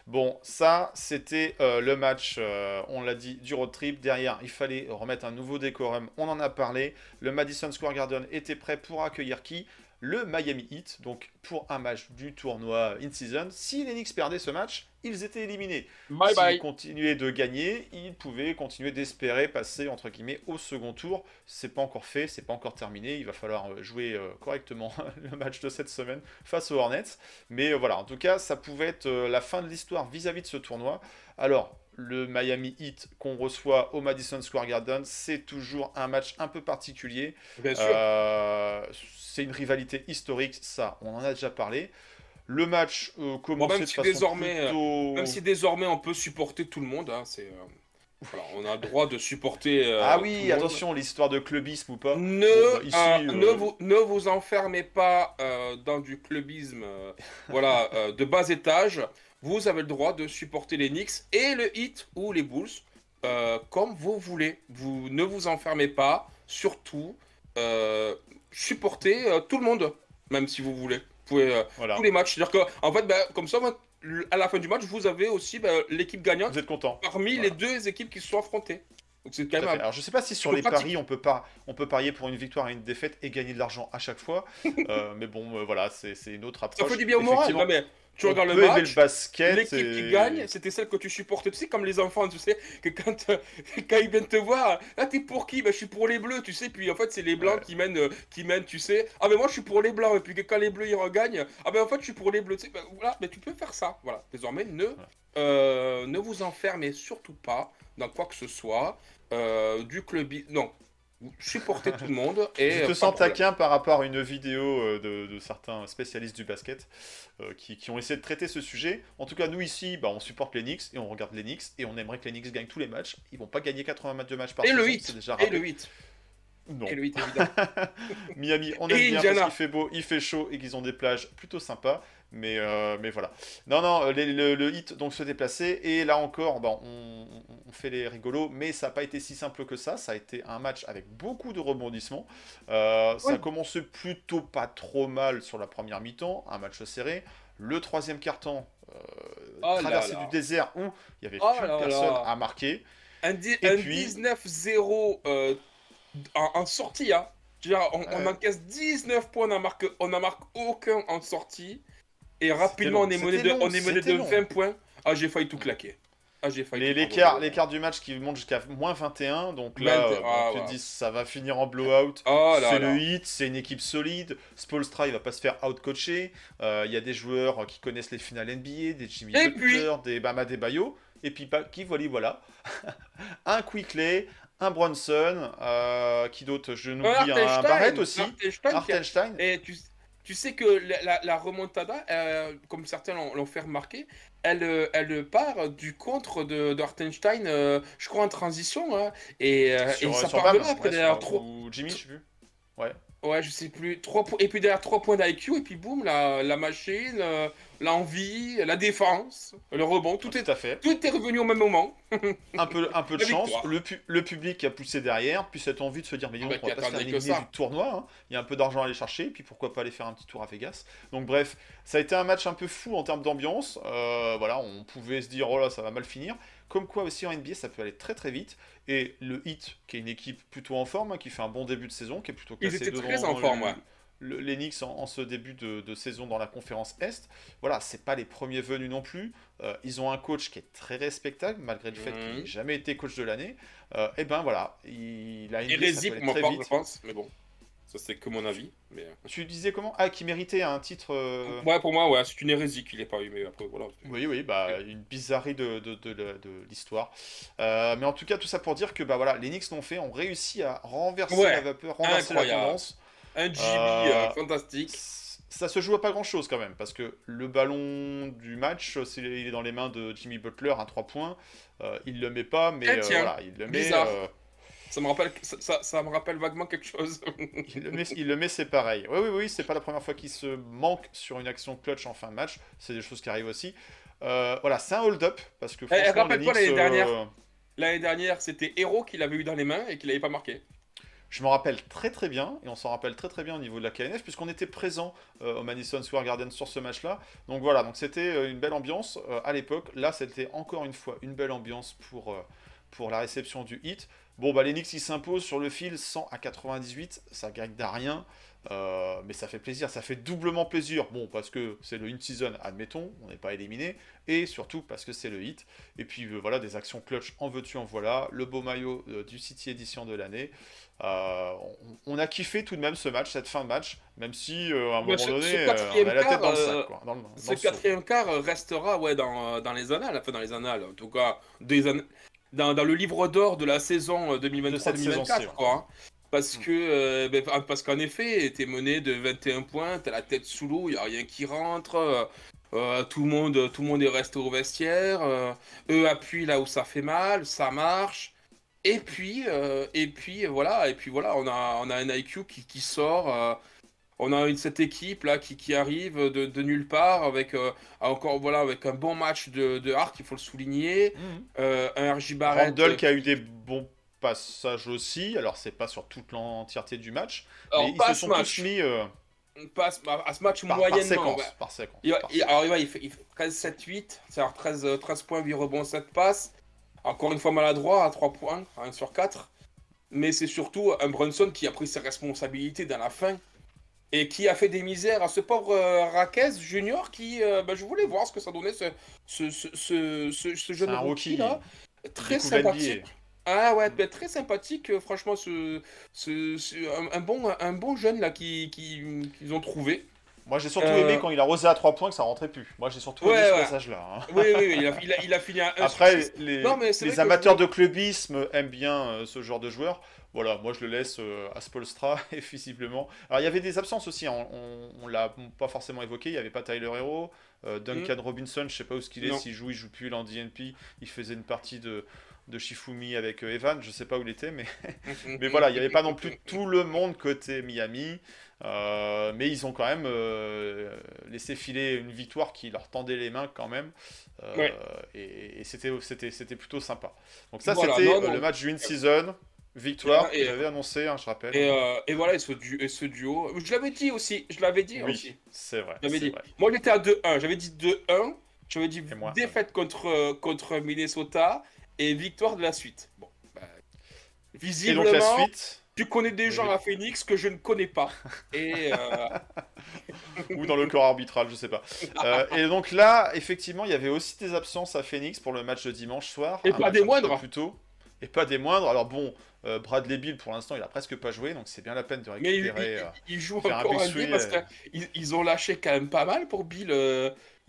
Bon, ça, c'était euh, le match, euh, on l'a dit, du road trip. Derrière, il fallait remettre un nouveau décorum, on en a parlé. Le Madison Square Garden était prêt pour accueillir qui? Le Miami Heat, donc pour un match du tournoi in-season. Si les Knicks perdaient ce match, ils étaient éliminés. S'ils continuaient de gagner, ils pouvaient continuer d'espérer passer entre guillemets au second tour. C'est pas encore fait, c'est pas encore terminé. Il va falloir euh, jouer euh, correctement le match de cette semaine face aux Hornets. Mais euh, voilà, en tout cas, ça pouvait être la fin de l'histoire vis-à-vis de ce tournoi. Alors, le Miami Heat qu'on reçoit au Madison Square Garden, c'est toujours un match un peu particulier. Bien sûr. Euh, c'est une rivalité historique, ça, on en a déjà parlé. Le match euh, commençait même de si façon désormais, euh, plutôt... Même si désormais on peut supporter tout le monde, hein, c'est, euh, Voilà, on a le droit de supporter. euh, ah oui, attention, l'histoire de clubisme ou pas. Ne, bah, ici, euh, ne, vous, ne vous enfermez pas dans du clubisme voilà, de bas étage. Vous avez le droit de supporter les Knicks et le Heat ou les Bulls comme vous voulez. Vous ne vous enfermez pas. Surtout, supportez tout le monde, même si vous voulez. Vous pouvez euh, Voilà. tous les matchs. C'est-à-dire que, en fait, ben, comme ça, à la fin du match, vous avez aussi ben, l'équipe gagnante Vous êtes content. parmi Voilà. les deux équipes qui se sont affrontées. Donc c'est quand même. Alors je sais pas si sur les pratique. paris on peut pas on peut parier pour une victoire et une défaite et gagner de l'argent à chaque fois, Euh, mais bon euh, voilà c'est une autre Ça approche. fait du bien au moral. Effectivement, Non, mais tu on regardes le match, le basket. l'équipe et- qui gagne, c'était celle que tu supportais. Tu sais, comme les enfants, tu sais, que quand, euh, quand ils viennent te voir, ah, t'es pour qui? Bah, Je suis pour les bleus, tu sais. Puis en fait, c'est les blancs Ouais. qui, mènent, euh, qui mènent, tu sais. Ah, mais moi, je suis pour les blancs. Et puis que quand les bleus, ils regagnent, ah, ben en fait, je suis pour les bleus. Tu sais, bah, voilà, mais tu peux faire ça. Voilà. Désormais, ne, euh, ne vous enfermez surtout pas dans quoi que ce soit. euh, du club. Non. Vous Supportez tout le monde. Et, Je euh, te pas sens taquin par rapport à une vidéo euh, de, de certains spécialistes du basket euh, qui, qui ont essayé de traiter ce sujet. En tout cas, nous ici, bah, on supporte les Knicks et on regarde les Knicks et on aimerait que les Knicks gagnent tous les matchs. Ils vont pas gagner 80 matchs de matchs par Et saison, le 8. c'est déjà Et le 8. Non. Et le 8, évidemment. Miami, on Et aime bien Indiana. parce qu'il fait beau, il fait chaud et qu'ils ont des plages plutôt sympas. Mais, euh, mais voilà. Non, non, les- le, le hit donc se déplacer. Et là encore, bon, on, on- fait les rigolos. Mais ça n'a pas été si simple que ça. Ça a été un match avec beaucoup de rebondissements. Euh, Ça a commencé plutôt pas trop mal sur la première mi-temps. Un match serré. Le troisième quart-temps, euh, Oh là là. du désert où il y avait Oh plus là personne là. à marquer. Un, di- Et un puis- 19-0 euh, en, en sortie, hein. Dire, on, on encaisse 19 points, on n'en marque, on n'en marque aucun en sortie. Et rapidement, on est mené de, on est mené de long. 20 points. Ah, j'ai failli tout claquer. Ah, j'ai failli L'écart du match qui monte jusqu'à moins 21, donc là, 21, euh, ah, on te dit ça va finir en blowout. Là c'est le hit, c'est une équipe solide. Spolstra, il va pas se faire out-coacher. Euh, Il y a des joueurs qui connaissent les finales NBA, des Jimmy Et Butler, des Bama Debayo. Et puis, qui voilà, voilà. un Quickley, un Bronson, euh, qui d'autre Je n'oublie un Barrett aussi. Hartenstein qui a- Hartenstein. Et tu, tu sais que la, la- la remontada, euh, comme certains l'ont fait remarquer, elle, euh, elle part du contre de, de Hartenstein, euh, je crois en transition. hein. et, Sur, et ça part de là après ouais, derrière sur- trois. ou Jimmy, je sais plus. Ouais, je sais plus. Trois po- Et puis derrière 3 points d'IQ, et puis boum, la, la machine, l'envie, la défense, le rebond, tout est, Tout à fait. tout est revenu au même moment. un peu, un peu de La chance, le, pu- le public a poussé derrière, puis cette envie de se dire, mais dis Ah on va pas se faire ça. du tournoi, hein. il y a un peu d'argent à aller chercher, puis pourquoi pas aller faire un petit tour à Vegas. Donc bref, ça a été un match un peu fou en termes d'ambiance, Euh, voilà, on pouvait se dire, oh là, ça va mal finir, comme quoi aussi en NBA, ça peut aller très très vite, et le Heat, qui est une équipe plutôt en forme, hein, qui fait un bon début de saison, qui est plutôt Ils classé étaient devant très en forme, le- ouais. Le- les Knicks en, en ce début de, de saison dans la conférence Est. Voilà, c'est pas les premiers venus non plus. Euh, ils ont un coach qui est très respectable, malgré le fait Mhm. qu'il n'ait jamais été coach de l'année. Euh, et ben voilà, il a une Hérésie pour ma part, je vite. pense. Mais bon, ça c'est que mon avis. Mais... euh, Tu disais comment? Ah, qui méritait un titre. euh, Ouais, pour moi, ouais, c'est une hérésie qu'il n'ait pas eu, mais après, voilà. Oui, oui, bah, une bizarrerie de, de, de, l'histoire. Euh, mais en tout cas, tout ça pour dire que bah, voilà, les Knicks l'ont fait, ont réussi à renverser Ouais, la vapeur, renverser la tendance. Un Jimmy Euh, euh, fantastique. Ça se joue à pas grand chose quand même, parce que le ballon du match, il est dans les mains de Jimmy Butler à 3 points. Euh, il le met pas, mais Eh tiens, voilà, il le met. bizarre. Ça me rappelle, ça, me rappelle vaguement quelque chose. il le met, il le met, c'est pareil. Oui, oui, oui, c'est pas la première fois qu'il se manque sur une action clutch en fin de match. C'est des choses qui arrivent aussi. Euh, voilà, c'est un hold-up, parce que Eh, rappelle-toi l'année euh, dernière. L'année dernière, c'était Hero qui l'avait eu dans les mains et qui l'avait pas marqué. Je me rappelle très très bien, et on s'en rappelle très très bien au niveau de la KNF, puisqu'on était présent euh, au Madison Square Garden sur ce match-là. Donc voilà, donc c'était euh, une belle ambiance euh, à l'époque. Là, c'était encore une fois une belle ambiance pour, la réception du hit. Bon, bah les Knicks ils sur le fil 100 à 98, ça gagne d'à rien. mais ça fait plaisir, ça fait doublement plaisir. Bon, parce que c'est le in-season, admettons, on n'est pas éliminé, et surtout parce que c'est le hit. Et puis voilà, des actions clutch en veux-tu, en voilà, le beau maillot du City Edition de l'année. Euh, on, a kiffé tout de même ce match, cette fin de match, même si euh, à un moment ce- donné, ce euh, quatrième on a la tête quart, dans le euh, sac. Quoi, dans le- dans Ce le quatrième quart euh, restera ouais, dans, dans les annales, enfin dans les annales, en tout cas, des dans, le livre d'or de la saison euh, De cette saison-ci, 2023-2024, ouais. je crois. hein. Parce Mm. que, euh, ben, parce qu'en effet, t'es mené de 21 points, t'as la tête sous l'eau, il a rien qui rentre. euh, Euh, tout, le monde, tout le monde est resté au vestiaire. euh, eux appuient là où ça fait mal, ça marche. Et puis, euh, et puis voilà, et puis voilà, on a, on a un IQ qui, qui sort. euh, on a une, cette équipe là qui, qui arrive de, de nulle part avec euh, encore voilà avec un bon match de, de Hart, il faut le souligner. Euh, un RJ Barrett. Randall qui a eu des bons passages aussi. Alors, c'est pas sur toute l'entièreté du match. alors, mais ils se à ce sont match, tous mis euh, pas à ce- à ce match par, par moyennement. séquence. ouais. Par séquence. Il, va- par il- séquence. alors, il va- il fait, il fait 13, 7, 8, c'est-à-dire 13, euh, 13 points, 8 rebonds, 7 passes. Encore une fois maladroit à 3 points, à 1 sur 4. Mais c'est surtout un Brunson qui a pris ses responsabilités dans la fin et qui a fait des misères à ce pauvre euh, Raquez Junior qui, euh, bah, je voulais voir ce que ça donnait ce, ce, ce, ce, ce- ce jeune un rookie rookie. là. Très sympathique. Ah ouais, bah, très sympathique, euh, franchement, ce, un, un bon, un bon jeune là qui- qui- qu'ils ont trouvé. Moi, j'ai surtout Euh, aimé quand il a rosé à 3 points que ça rentrait plus. Moi, j'ai surtout aimé ce passage-là. hein. Oui, oui, oui, il a, il a- fini à 1 Après, les, amateurs de clubisme aiment bien euh, ce genre de joueur. Voilà, moi je le laisse euh, à Spolstra, et visiblement. Alors il y avait des absences aussi, hein. on, on l'a pas forcément évoqué, il n'y avait pas Tyler Hero, Duncan Robinson, je sais pas où ce qu'il est, Mm. S'il joue, il joue plus, en DNP, il faisait une partie de, de Shifumi avec Evan, je sais pas où il était, mais, mais voilà, il n'y avait pas non plus tout le monde côté Miami. Euh, mais ils ont quand même euh, laissé filer une victoire qui leur tendait les mains quand même. Euh, Ouais. Et, et c'était, plutôt sympa. Donc ça, Voilà, c'était le match du in-season. Victoire, Et- que j'avais annoncé, hein, je rappelle. Et, et voilà, et ce, du- et ce duo. Je l'avais dit aussi, je l'avais dit oui, aussi. c'est vrai. Dit. vrai. Moi j'étais à 2-1, j'avais dit 2-1, j'avais dit moi, défaite contre, contre Minnesota et victoire de la suite. Bon, bah, Et visiblement, donc la suite, tu connais des gens à Phoenix que je ne connais pas. Et euh, ou dans le corps arbitral, je sais pas. Euh, et donc là, effectivement, il y avait aussi des absences à Phoenix pour le match de dimanche soir. Et pas des peu moindres. Plus tôt. Et pas des moindres. Alors bon, euh, Bradley Bill, pour l'instant, il a presque pas joué, donc c'est bien la peine de mais il, récupérer. il- il joue un encore un swing, parce qu'ils ils ont lâché quand même pas mal pour Bill.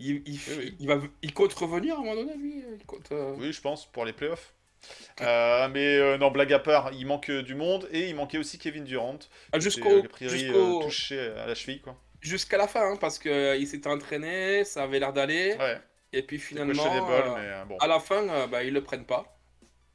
il, il, Oui, oui. il va, il compte revenir à un moment donné, lui. Il compte, Oui, je pense, pour les playoffs. Euh, mais euh, non, blague à part, il manque euh, du monde et il manquait aussi Kevin Durant. ah, Jusqu'au, jusqu'au- touché à la cheville, quoi. jusqu'à la fin, hein, parce qu'il s'était entraîné, ça avait l'air d'aller. Ouais, Et puis finalement, des balles, mais bon. à la fin, bah, ils le prennent pas.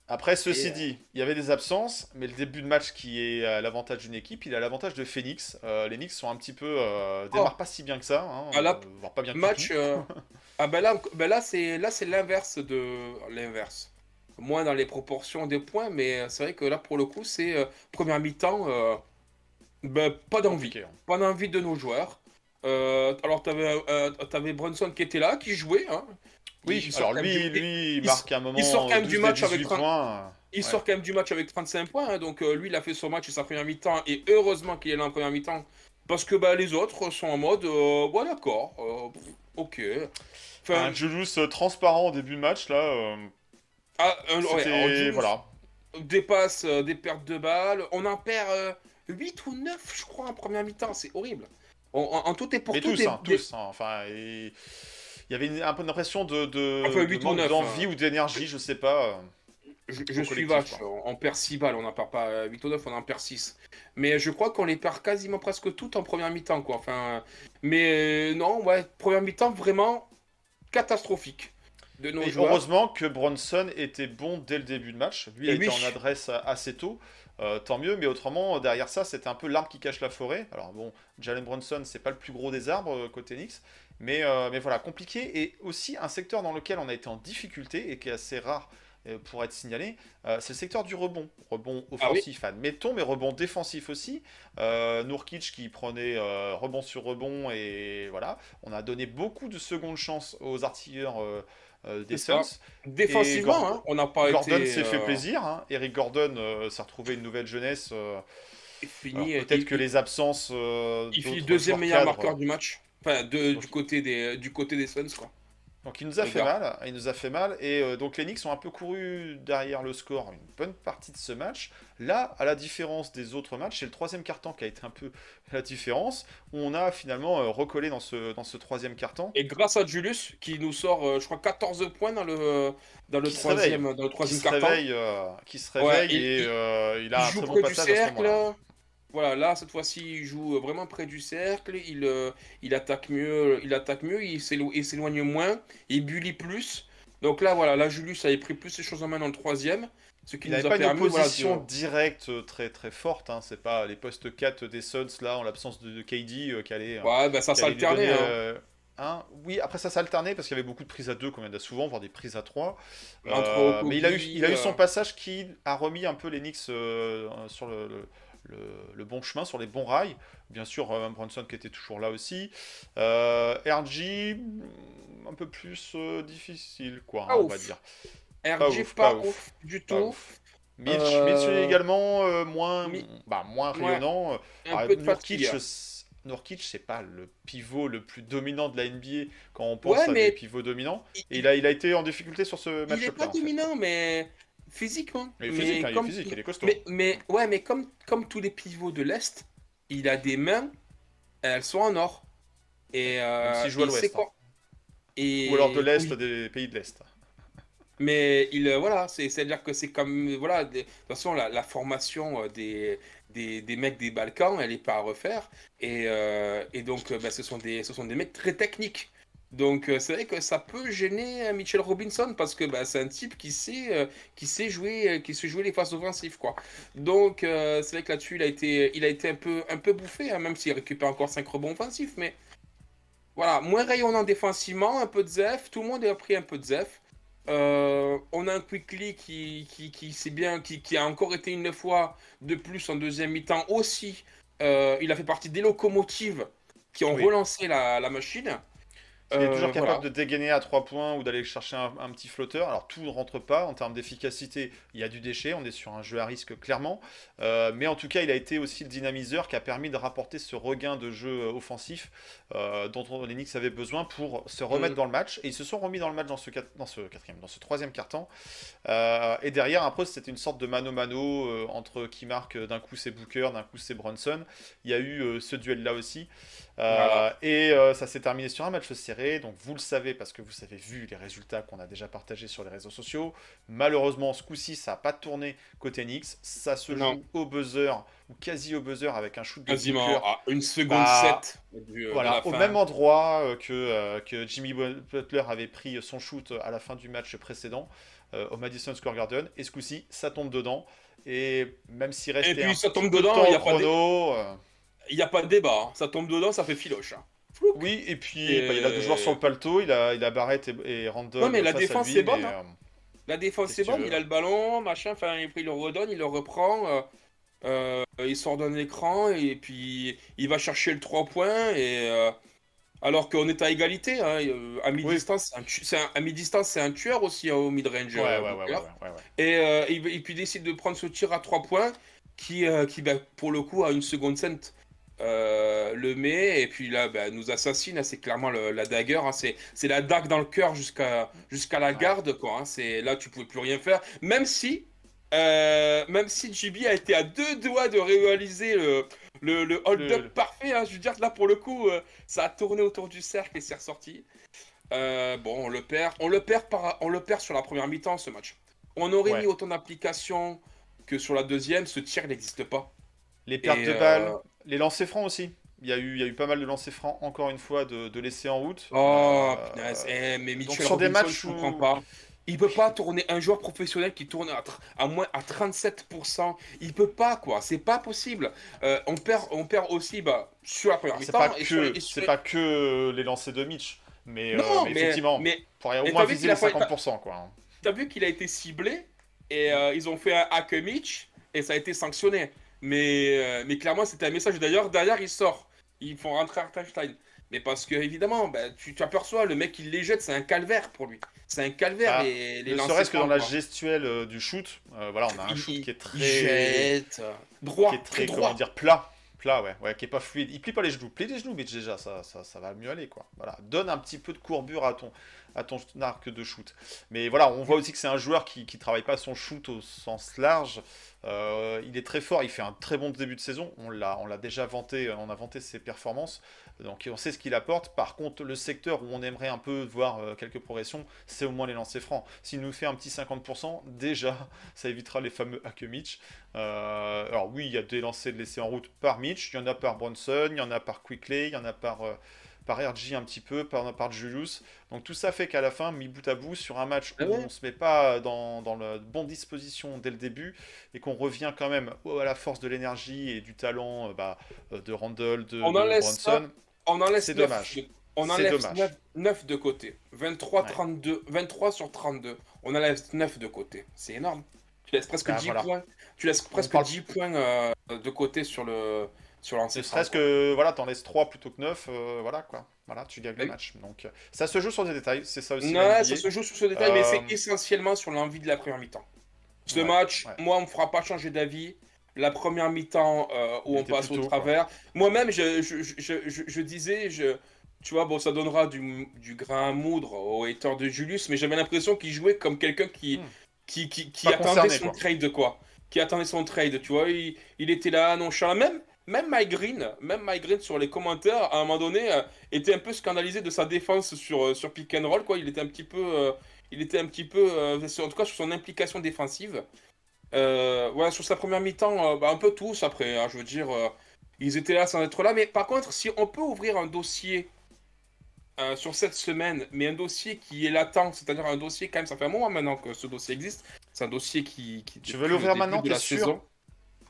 Après, ceci Et, dit, il y avait des absences, mais le début de match qui est à l'avantage d'une équipe, il a l'avantage de Phoenix. Euh, les Knicks sont un petit peu. Euh, démarrent pas si bien que ça, hein, Ah, là, euh, voire pas bien Match. ah ben là, ben là c'est l'inverse de l'inverse. Moins dans les proportions des points, mais c'est vrai que là pour le coup c'est euh, première mi-temps, euh, ben, pas d'envie, hein. pas d'envie de nos joueurs. Euh, alors t'avais euh, t'avais Brunson qui était là, qui jouait. Hein. Oui, Il sort alors lui, du- lui, il marque un moment. il sort quand même du 12 match avec 18 30 points. Il Ouais. sort quand même du match avec 35 points, hein, donc euh, lui il a fait son match et sa première mi-temps, et heureusement qu'il est là en première mi-temps, parce que bah, les autres sont en mode, euh, ouais d'accord, euh, ok. Enfin, Un Julius euh, transparent au début de match, là. Euh, ah, un- ouais, voilà. des passes, euh, des pertes de balles, on en perd euh, 8 ou 9 je crois en première mi-temps, c'est horrible. En, en- en tout et pour Mais tout, tous, des- hein, des- tous. hein, enfin, et- il y avait une- un peu l'impression de, de, Enfin, de 8 ou manque 9, d'envie hein. ou d'énergie, je sais pas. euh. Je, suis vache, on perd 6 balles, on n'en perd pas euh, 8 ou 9, on en perd 6. Mais je crois qu'on les perd quasiment presque toutes en première mi-temps, quoi. Enfin, euh, mais euh, non, ouais, première mi-temps vraiment catastrophique de joueurs. heureusement que Bronson était bon dès le début de match. Lui été oui. en adresse assez tôt. euh, tant mieux, mais autrement, derrière ça, c'était un peu l'arbre qui cache la forêt. Alors bon, Jalen Bronson, c'est pas le plus gros des arbres euh, côté Knicks, mais, euh, mais voilà, compliqué. Et aussi un secteur dans lequel on a été en difficulté et qui est assez rare pour être signalé, euh, c'est le secteur du rebond. Rebond Ah offensif, admettons, mais rebond défensif aussi. Euh, Nourkic qui prenait euh, rebond sur rebond et voilà. On a donné beaucoup de secondes chances aux artilleurs des ça. Suns. Défensivement, Gordon- hein, on n'a pas Gordon été. s'est fait euh, plaisir. Hein. Eric Gordon euh, s'est retrouvé une nouvelle jeunesse. euh, Fini, alors Peut-être il- que les absences. euh, Il finit deuxième meilleur marqueur du match. Enfin, de- Donc- du, côté des, du côté des Suns, quoi. Donc il nous a Les fait gars. mal. Il nous a fait mal. Et euh, donc les Knicks ont un peu couru derrière le score une bonne partie de ce match. Là, à la différence des autres matchs, c'est le troisième carton qui a été un peu la différence. Où on a finalement euh, recollé dans ce, dans ce troisième carton. Et grâce à Julius, qui nous sort, euh, je crois, 14 points dans le, dans le Qui troisième, dans le Qui troisième se carton. réveille, qui se réveille il- et il- il Il a un très bon passage à ce moment-là. Voilà, là, cette fois-ci, il joue vraiment près du cercle, il, euh, il attaque mieux, il attaque mieux, il s'élo- il s'éloigne moins, il bully plus. Donc là, voilà, là, Julius avait pris plus ses choses en main dans le troisième, ce qui Il nous n'avait a pas une permis, voilà, opposition de- directe euh, très très forte. Hein. C'est pas les postes 4 des Suns là en l'absence de, de KD euh, qui allait. euh, Ouais, bah, ça s'alternait. hein. euh. Oui, après ça s'alternait parce qu'il y avait beaucoup de prises à deux, comme il y en a souvent, voire des prises à trois. Entre Euh, Okogie, mais il a eu, il a eu son euh, passage qui a remis un peu les Knicks euh, sur le, le- le- le bon chemin, sur les bons rails. Bien sûr, euh, Brunson qui était toujours là aussi. Euh, RG, mm, un peu plus euh, difficile, quoi, hein, on va dire. RG, ouf, pas, ouf, ouf. du Pas tout. ouf. Mitch, Euh, Mitch également moins, Mi- bah, moins Ouais. rayonnant. Un Ah, peu de Nurkic, fatigue. c- Nurkic, c'est pas le pivot le plus dominant de la NBA quand on pense Ouais, à des pivots dominants. Il- Et il a, il a été en difficulté sur ce Il est match-là. pas en fait. dominant, mais physiquement. Mais physique, hein, il est comme- physique, il est costaud. Mais, mais, ouais, mais comme, comme tous les pivots de l'Est, il a des mains, elles sont en or. Et, euh, joue à l'Ouest, Et... Ou alors de l'Est, oui. des pays de l'Est. Mais il, euh, voilà, c'est, c'est-à-dire que c'est comme, voilà, des- de toute façon, la, la formation euh, des, des, des mecs des Balkans, elle n'est pas à refaire. Et, euh, et donc, bah, ce, sont des, ce sont des mecs très techniques. Donc, euh, c'est vrai que ça peut gêner euh, Mitchell Robinson parce que bah, c'est un type qui sait, euh, qui sait jouer, qui sait jouer les phases offensives, quoi. Donc, c'est vrai que là-dessus, il a été, il a été un peu, un peu bouffé, hein, même s'il récupère encore 5 rebonds offensifs. Mais voilà, moins rayonnant défensivement, un peu de Zef, tout le monde a pris un peu de Zef. Euh, on a un Quickly qui, qui, qui, bien, qui, qui a encore été une fois de plus en deuxième mi-temps aussi. Euh, il a fait partie des locomotives qui ont Oui. relancé la, la machine. Il est Euh, toujours capable voilà. de dégainer à 3 points ou d'aller chercher un, un petit flotteur. Alors tout ne rentre pas en termes d'efficacité. Il y a du déchet, on est sur un jeu à risque clairement. Euh, mais en tout cas, il a été aussi le dynamiseur qui a permis de rapporter ce regain de jeu euh, offensif euh, dont on- les Knicks avaient besoin pour se remettre Mhm. dans le match. Et ils se sont remis dans le match dans ce, dans ce quatrième, dans ce troisième carton. Euh, et derrière, après, c'était une sorte de mano-mano entre qui marque d'un coup c'est Booker, d'un coup c'est Brunson. Il y a eu ce duel-là aussi. Euh, Voilà. Et euh, ça s'est terminé sur un match serré. Donc vous le savez parce que vous avez vu les résultats qu'on a déjà partagés sur les réseaux sociaux. Malheureusement, ce coup-ci, ça n'a pas tourné côté Knicks. Ça se Non. joue au buzzer ou quasi au buzzer avec un shoot de Quasiment Booker. à une seconde Bah, 7 du, euh, de Voilà, la au fin. même endroit que, que Jimmy Butler avait pris son shoot à la fin du match précédent au Madison Square Garden. Et ce coup-ci, ça tombe dedans. Et même s'il restait puis, un ça tombe petit peu de dedans, il y a pas de- Il n'y a pas de débat, hein. ça tombe dedans, ça fait filoche. hein. Oui, et puis Et- bah, il a deux joueurs sur le paletot, il a, il a Barrett et, et Randall. Ouais, mais la défense, lui, c'est bonne, mais, hein. euh, La défense c'est que bon, tu veux il a le ballon, machin, enfin il il le redonne, il le reprend, euh, euh, il sort d'un écran et puis il va chercher le 3 points et euh, alors qu'on est à égalité, hein, à mi-distance, c'est un c'est un- mi-distance tueur aussi hein, au mid-range. Ouais, ouais, ouais. Et, et, puis il décide de prendre ce tir à 3 points qui, qui bah, pour le coup, à une seconde cent, euh, le met et puis là, bah, nous assassine. hein, C'est clairement le- la dagger. hein, c'est c'est la dague dans le cœur jusqu'à jusqu'à la garde. Quoi, hein, c'est là, tu pouvais plus rien faire. Même si, euh, même si JB a été à deux doigts de réaliser le, le, le hold-up Le- parfait. je veux dire, là, pour le coup, euh, ça a tourné autour du cercle et c'est ressorti. Bon, on le perd. On le perd, par, on le perd sur la première mi-temps, ce match. On aurait Ouais. mis autant d'applications que sur la deuxième. Ce tir n'existe pas. Les pertes Et, de euh, balles, les lancers francs aussi. Il y, a eu, il y a eu pas mal de lancers francs, encore une fois, de, de laissés en route. Oh, Euh, punaise. Eh, mais Mitchell sur des matchs je où- comprends pas. Il peut pas tourner un joueur professionnel qui tourne à, à moins à 37%. Il peut pas quoi. C'est pas possible. Euh, on perd, on perd aussi bah, sur la première C'est mi-temps pas, et sur- que, sur- c'est pas que les lancers de Mitch, mais, euh, Non, mais mais, effectivement, mais pour au moins viser les pas- 50%. Quoi. hein. t'as vu qu'il a été ciblé et euh, ils ont fait un hack Mitch et ça a été sanctionné. Mais, euh, mais clairement, c'était un message. D'ailleurs, derrière, il sort. Ils font rentrer Hartenstein. Mais parce que, évidemment, bah, tu, tu aperçois, le mec, il les jette, c'est un calvaire pour lui. C'est un calvaire, Ah, les, les Ne serait-ce que dans la gestuelle euh, du shoot, euh, voilà, on a un Il- shoot qui est très, jette. Droit, qui est très, très comment droit. dire, plat. Plat, ouais, ouais, qui est pas fluide. Il plie pas les genoux. Plie les genoux, mais déjà, ça, ça, ça va mieux aller, quoi. Voilà. Donne un petit peu de courbure à ton, à ton arc de shoot. Mais voilà, on voit aussi que c'est un joueur qui ne travaille pas son shoot au sens large. Euh, il est très fort, il fait un très bon début de saison. On l'a, on l'a déjà vanté, on a vanté ses performances. Donc on sait ce qu'il apporte. Par contre, le secteur où on aimerait un peu voir euh, quelques progressions, c'est au moins les lancers francs. S'il nous fait un petit 50%, déjà, ça évitera les fameux hack Mitch. Euh, alors oui, il y a des lancers de laisser en route par Mitch, il y en a par Bronson, il y en a par Quickley, il y en a par par RG un petit peu, par, par Julius. Donc tout ça fait qu'à la fin, mis bout à bout, sur un match où Ah ouais. on se met pas dans, dans la bonne disposition dès le début et qu'on revient quand même à la force de l'énergie et du talent euh, bah, euh, de Randall, de, On de en laisse Bronson. On en laisse C'est dommage. de- On en C'est laisse dommage. 9, 9 de côté. 23, Ouais. 32, 23 sur 32. On en laisse 9 de côté. C'est énorme. Tu laisses presque Bah, 10 voilà. points. Tu laisses presque parle- 10 points euh, de côté sur le sur Ne l'ancien. serait-ce que voilà, t'en laisses 3 plutôt que 9, voilà quoi. Voilà, tu gagnes le match. Donc euh, ça se joue sur des détails, c'est ça aussi. Non, ça se joue sur ce détail, mais Euh, c'est essentiellement sur l'envie de la première mi-temps. Ce Ouais, match, ouais. moi, on me fera pas changer d'avis. La première mi-temps euh, où Il on passe au travers. Moi-même, je, je, je, je- disais, je, tu vois, bon, ça donnera du, du grain à moudre au hater de Julius, mais j'avais l'impression qu'il jouait comme quelqu'un qui, Hmm. qui, qui, attendait concerné, son quoi. trade, quoi. Qui attendait son trade, tu vois. Il, il était là, nonchalant. Même, même Mike Green, même Mike Green sur les commentaires, à un moment donné, euh, était un peu scandalisé de sa défense sur, euh, sur pick and roll, quoi. Il était un petit peu. euh, il était un petit peu, euh, en tout cas sur son implication défensive. Voilà, sur sa première mi-temps, bah, un peu tous après, hein, je veux dire, ils étaient là sans être là. Mais par contre, si on peut ouvrir un dossier sur cette semaine, mais un dossier qui est latent, c'est-à-dire un dossier quand même, ça fait un moment maintenant que ce dossier existe, c'est un dossier qui... qui Tu veux l'ouvrir maintenant, de la sûr? saison.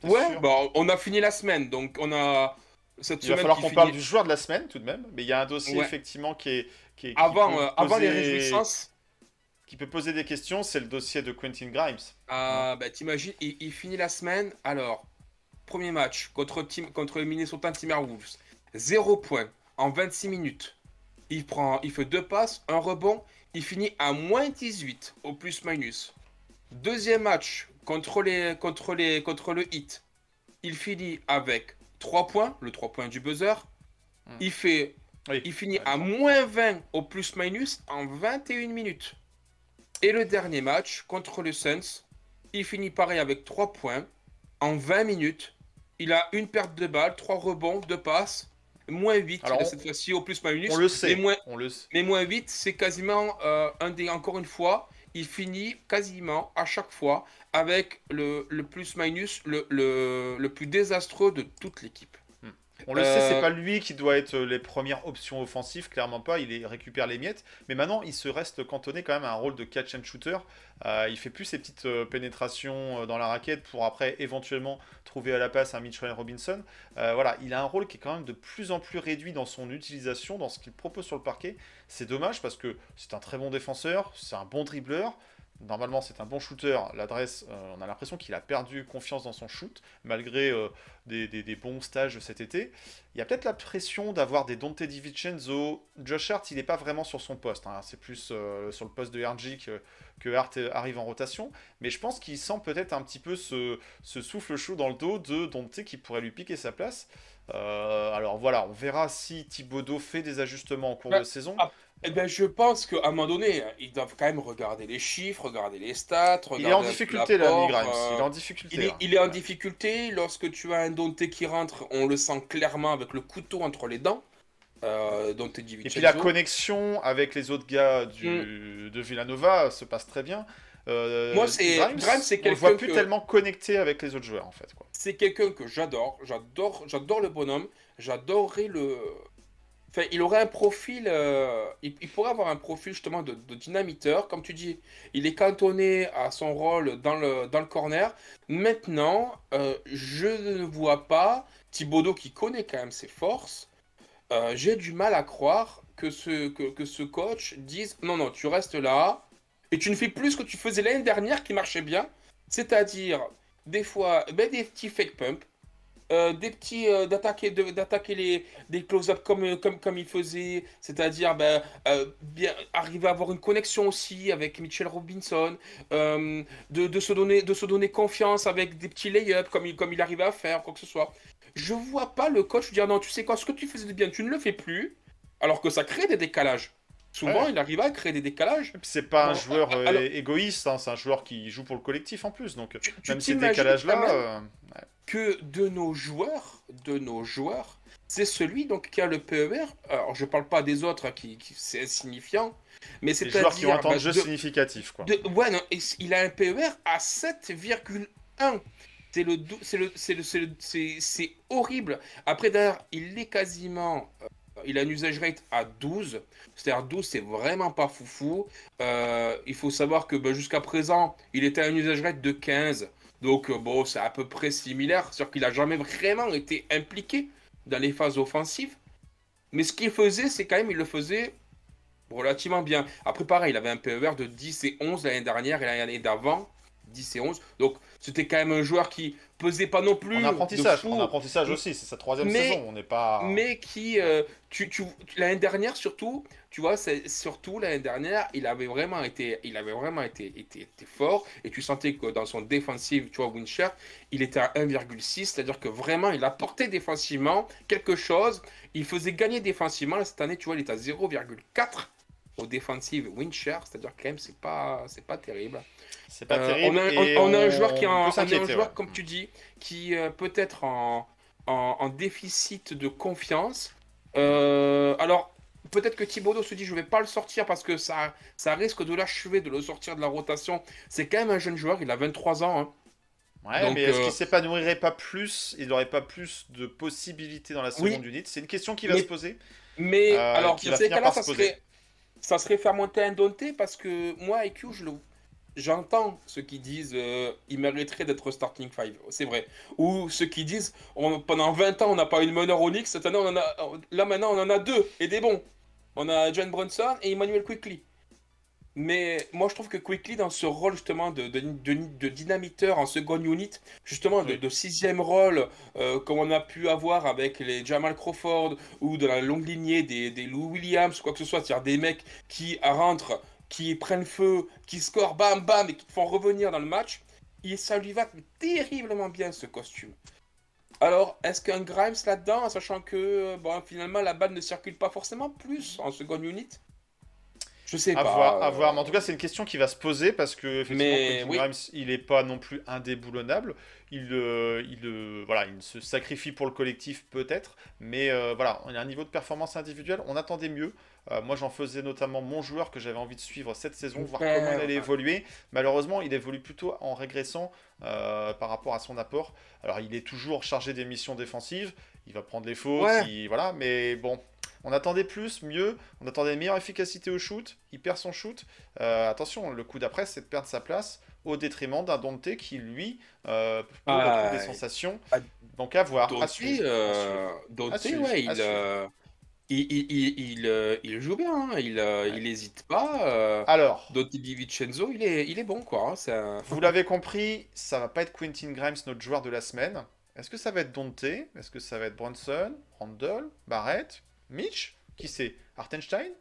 Ouais, bah, on a fini la semaine, donc on a cette Il va falloir qu'on finit parle du joueur de la semaine tout de même, mais il y a un dossier Ouais. effectivement qui est qui, est- qui avant, peut euh, avant les poser- réjouissances. qui peut poser des questions, c'est le dossier de Quentin Grimes. Ah, bah t'imagines, il, il finit la semaine. Alors, premier match contre, Tim, contre le Minnesota Timberwolves. 0 points en 26 minutes. Il, prend, il fait deux passes, un rebond. Il finit à moins 18 au plus-minus. Deuxième match contre, les, contre, les, contre le Hit. Il finit avec 3 points, le 3 points du buzzer. Hmm. Il, fait, Oui. il finit à moins 20 au plus-minus en 21 minutes. Et le dernier match contre le Suns, il finit pareil avec 3 points en 20 minutes. Il a une perte de balle, 3 rebonds, 2 passes, moins 8 Alors, on- cette fois-ci au plus-minus. On le sait. Mais moins, On le sait. mais moins 8, c'est quasiment euh, un des. Encore une fois, il finit quasiment à chaque fois avec le, le plus-minus le, le, le plus désastreux de toute l'équipe. On le Euh, sait, c'est pas lui qui doit être les premières options offensives, clairement pas. Il récupère les miettes, mais maintenant il se reste cantonné quand même à un rôle de catch and shooter. Euh, il fait plus ses petites euh, pénétrations euh, dans la raquette pour après éventuellement trouver à la passe un Mitchell Robinson. Euh, voilà, il a un rôle qui est quand même de plus en plus réduit dans son utilisation, dans ce qu'il propose sur le parquet. C'est dommage parce que c'est un très bon défenseur, c'est un bon dribbleur. Normalement, c'est un bon shooter. L'adresse, euh, on a l'impression qu'il a perdu confiance dans son shoot, malgré euh, des, des- bons stages cet été. Il y a peut-être la pression d'avoir des Dante DiVincenzo. Josh Hart, il n'est pas vraiment sur son poste. hein. C'est plus euh, sur le poste de RG que, que Hart euh, arrive en rotation. Mais je pense qu'il sent peut-être un petit peu ce, ce souffle chaud dans le dos de Dante qui pourrait lui piquer sa place. Euh, alors voilà, on verra si Thibodeau fait des ajustements en cours de saison. ah, Eh ben, je pense qu'à un moment donné, ils doivent quand même regarder les chiffres, regarder les stats. il est en difficulté là, Grimes. euh, Il est en difficulté. Il est, il est en difficulté. Lorsque tu as un Dante qui rentre, on le sent clairement avec le couteau entre les dents. Euh, Et puis la connexion avec les autres gars du, de Villanova se passe très bien. Euh, Mm. Moi, c'est- Grimes, c'est on le voit quelqu'un plus que- tellement connecté avec les autres joueurs en fait. Quoi. c'est quelqu'un que j'adore. J'adore, j'adore le bonhomme. J'adorerais le. Enfin, il aurait un profil. euh, il, il pourrait avoir un profil justement de, de dynamiteur. Comme tu dis, il est cantonné à son rôle dans le, dans le corner. Maintenant, euh, je ne vois pas Thibodeau qui connaît quand même ses forces. Euh, J'ai du mal à croire que ce, que, ce coach dise non, non, tu restes là et tu ne fais plus ce que tu faisais l'année dernière qui marchait bien. C'est-à-dire des fois ben, des petits fake pumps, euh, des petits euh, d'attaquer d'attaquer les des close-up comme, comme comme il faisait, c'est-à-dire ben, arriver à avoir une connexion aussi avec Mitchell Robinson, de, de se donner de se donner confiance avec des petits lay-ups comme il comme il arrivait à faire quoi que ce soit. Je vois pas le coach dire non, tu sais quoi, ce que tu faisais de bien, tu ne le fais plus, alors que ça crée des décalages. souvent Ouais. il arrive à créer des décalages. C'est pas un joueur euh, alors- égoïste, hein, c'est un joueur qui joue pour le collectif en plus. Donc Tu, tu même ces décalages-là, euh, que de nos joueurs, de nos joueurs, c'est celui donc qui a le PER. Alors je parle pas des autres qui, qui- c'est insignifiant, mais c'est les joueurs qui ont un temps de jeu de, significatif. Quoi. de- ouais, non, il a un PER à 7,1. C'est horrible. Après d'ailleurs, il est quasiment, euh, il a un usage rate à 12. C'est-à-dire 12, c'est vraiment pas foufou. Euh, il faut savoir que bah, jusqu'à présent, il était à un usage rate de 15. Donc euh, bon, c'est à peu près similaire. C'est-à-dire qu'il a jamais vraiment été impliqué dans les phases offensives. Mais ce qu'il faisait, c'est quand même, il le faisait relativement bien. Après, pareil, il avait un PER de 10 et 11 l'année dernière et l'année d'avant, 10 et 11. Donc, c'était quand même un joueur qui pesait pas non plus En apprentissage, en apprentissage aussi, c'est sa troisième Mais- saison. On n'est pas. mais qui, euh, tu, tu, l'année dernière surtout, tu vois, c'est surtout l'année dernière, il avait vraiment été, il avait vraiment été, été, été fort et tu sentais que dans son défensive, tu vois, Wincher, il était à 1,6, c'est-à-dire que vraiment, il apportait défensivement quelque chose, il faisait gagner défensivement. Cette année, tu vois, il est à 0,4 au défensive Wincher, c'est-à-dire quand même, c'est pas, c'est pas terrible. C'est pas Euh, terrible. on, a, et on- on a un joueur qui est en, un joueur, ouais. comme tu dis, qui euh, peut être en, en, en déficit de confiance. Euh, alors, peut-être que Thibaudot se dit je vais pas le sortir parce que ça, ça risque de l'achever, de le sortir de la rotation. C'est quand même un jeune joueur, il a 23 ans. hein. Ouais, Donc, mais est-ce qu'il s'épanouirait pas plus Il n'aurait pas plus de possibilités dans la seconde Oui. unité C'est une question qui va Mais- se poser. Mais alors, dans va ces cas-là, ça serait, ça serait faire monter un Dante parce que moi, IQ, je. J'entends ceux qui disent euh, il mériterait d'être starting five, c'est vrai. Ou ceux qui disent on- pendant 20 ans on n'a pas eu une meneur Onyx, cette année on en a, là maintenant on en a deux et des bons. On a John Brunson et Emmanuel Quickly. Mais moi je trouve que Quickly dans ce rôle justement de, de, de- de dynamiteur en seconde unit, justement de, sixième rôle, euh, comme on a pu avoir avec les Jamal Crawford ou de la longue lignée des, des Lou Williams, quoi que ce soit, c'est-à-dire des mecs qui rentrent, qui prennent feu, qui scorent bam bam et qui te font revenir dans le match, et ça lui va terriblement bien ce costume. Alors, est-ce qu'un Grimes là-dedans, sachant que bon, finalement la balle ne circule pas forcément plus en seconde unit? Je sais À pas. voir, à euh, voir. Mais en tout cas, c'est une question qui va se poser parce que effectivement, Mais oui. Grimes, il n'est pas non plus indéboulonnable. Il, euh, il, euh, voilà, il se sacrifie pour le collectif peut-être, mais euh, voilà, on a un niveau de performance individuelle. On attendait mieux. Moi, j'en faisais notamment mon joueur que j'avais envie de suivre cette saison, voir comment il allait évoluer. Malheureusement, il évolue plutôt en régressant par rapport à son apport. Alors, il est toujours chargé des missions défensives. Il va prendre les fautes, Ouais. il- voilà, mais bon, on attendait plus, mieux, on attendait une meilleure efficacité au shoot, il perd son shoot. Euh, attention, le coup d'après, c'est de perdre sa place au détriment d'un Dante qui, lui, euh, peut Ah, des sensations. Ah, Donc à voir, à Dante, suivre. à euh, À suivre, ouais, à il, suivre. euh, il, il, il, il, il joue bien, hein, il, euh, Ouais. il hésite pas. euh, Alors, Dante Di Vincenzo, il est, il est bon, quoi. hein, un- vous l'avez compris, ça va pas être Quentin Grimes, notre joueur de la semaine. Est-ce que ça va être Dante? Est-ce que ça va être Bronson Randall Barrett? Mitch Qui c'est Hartenstein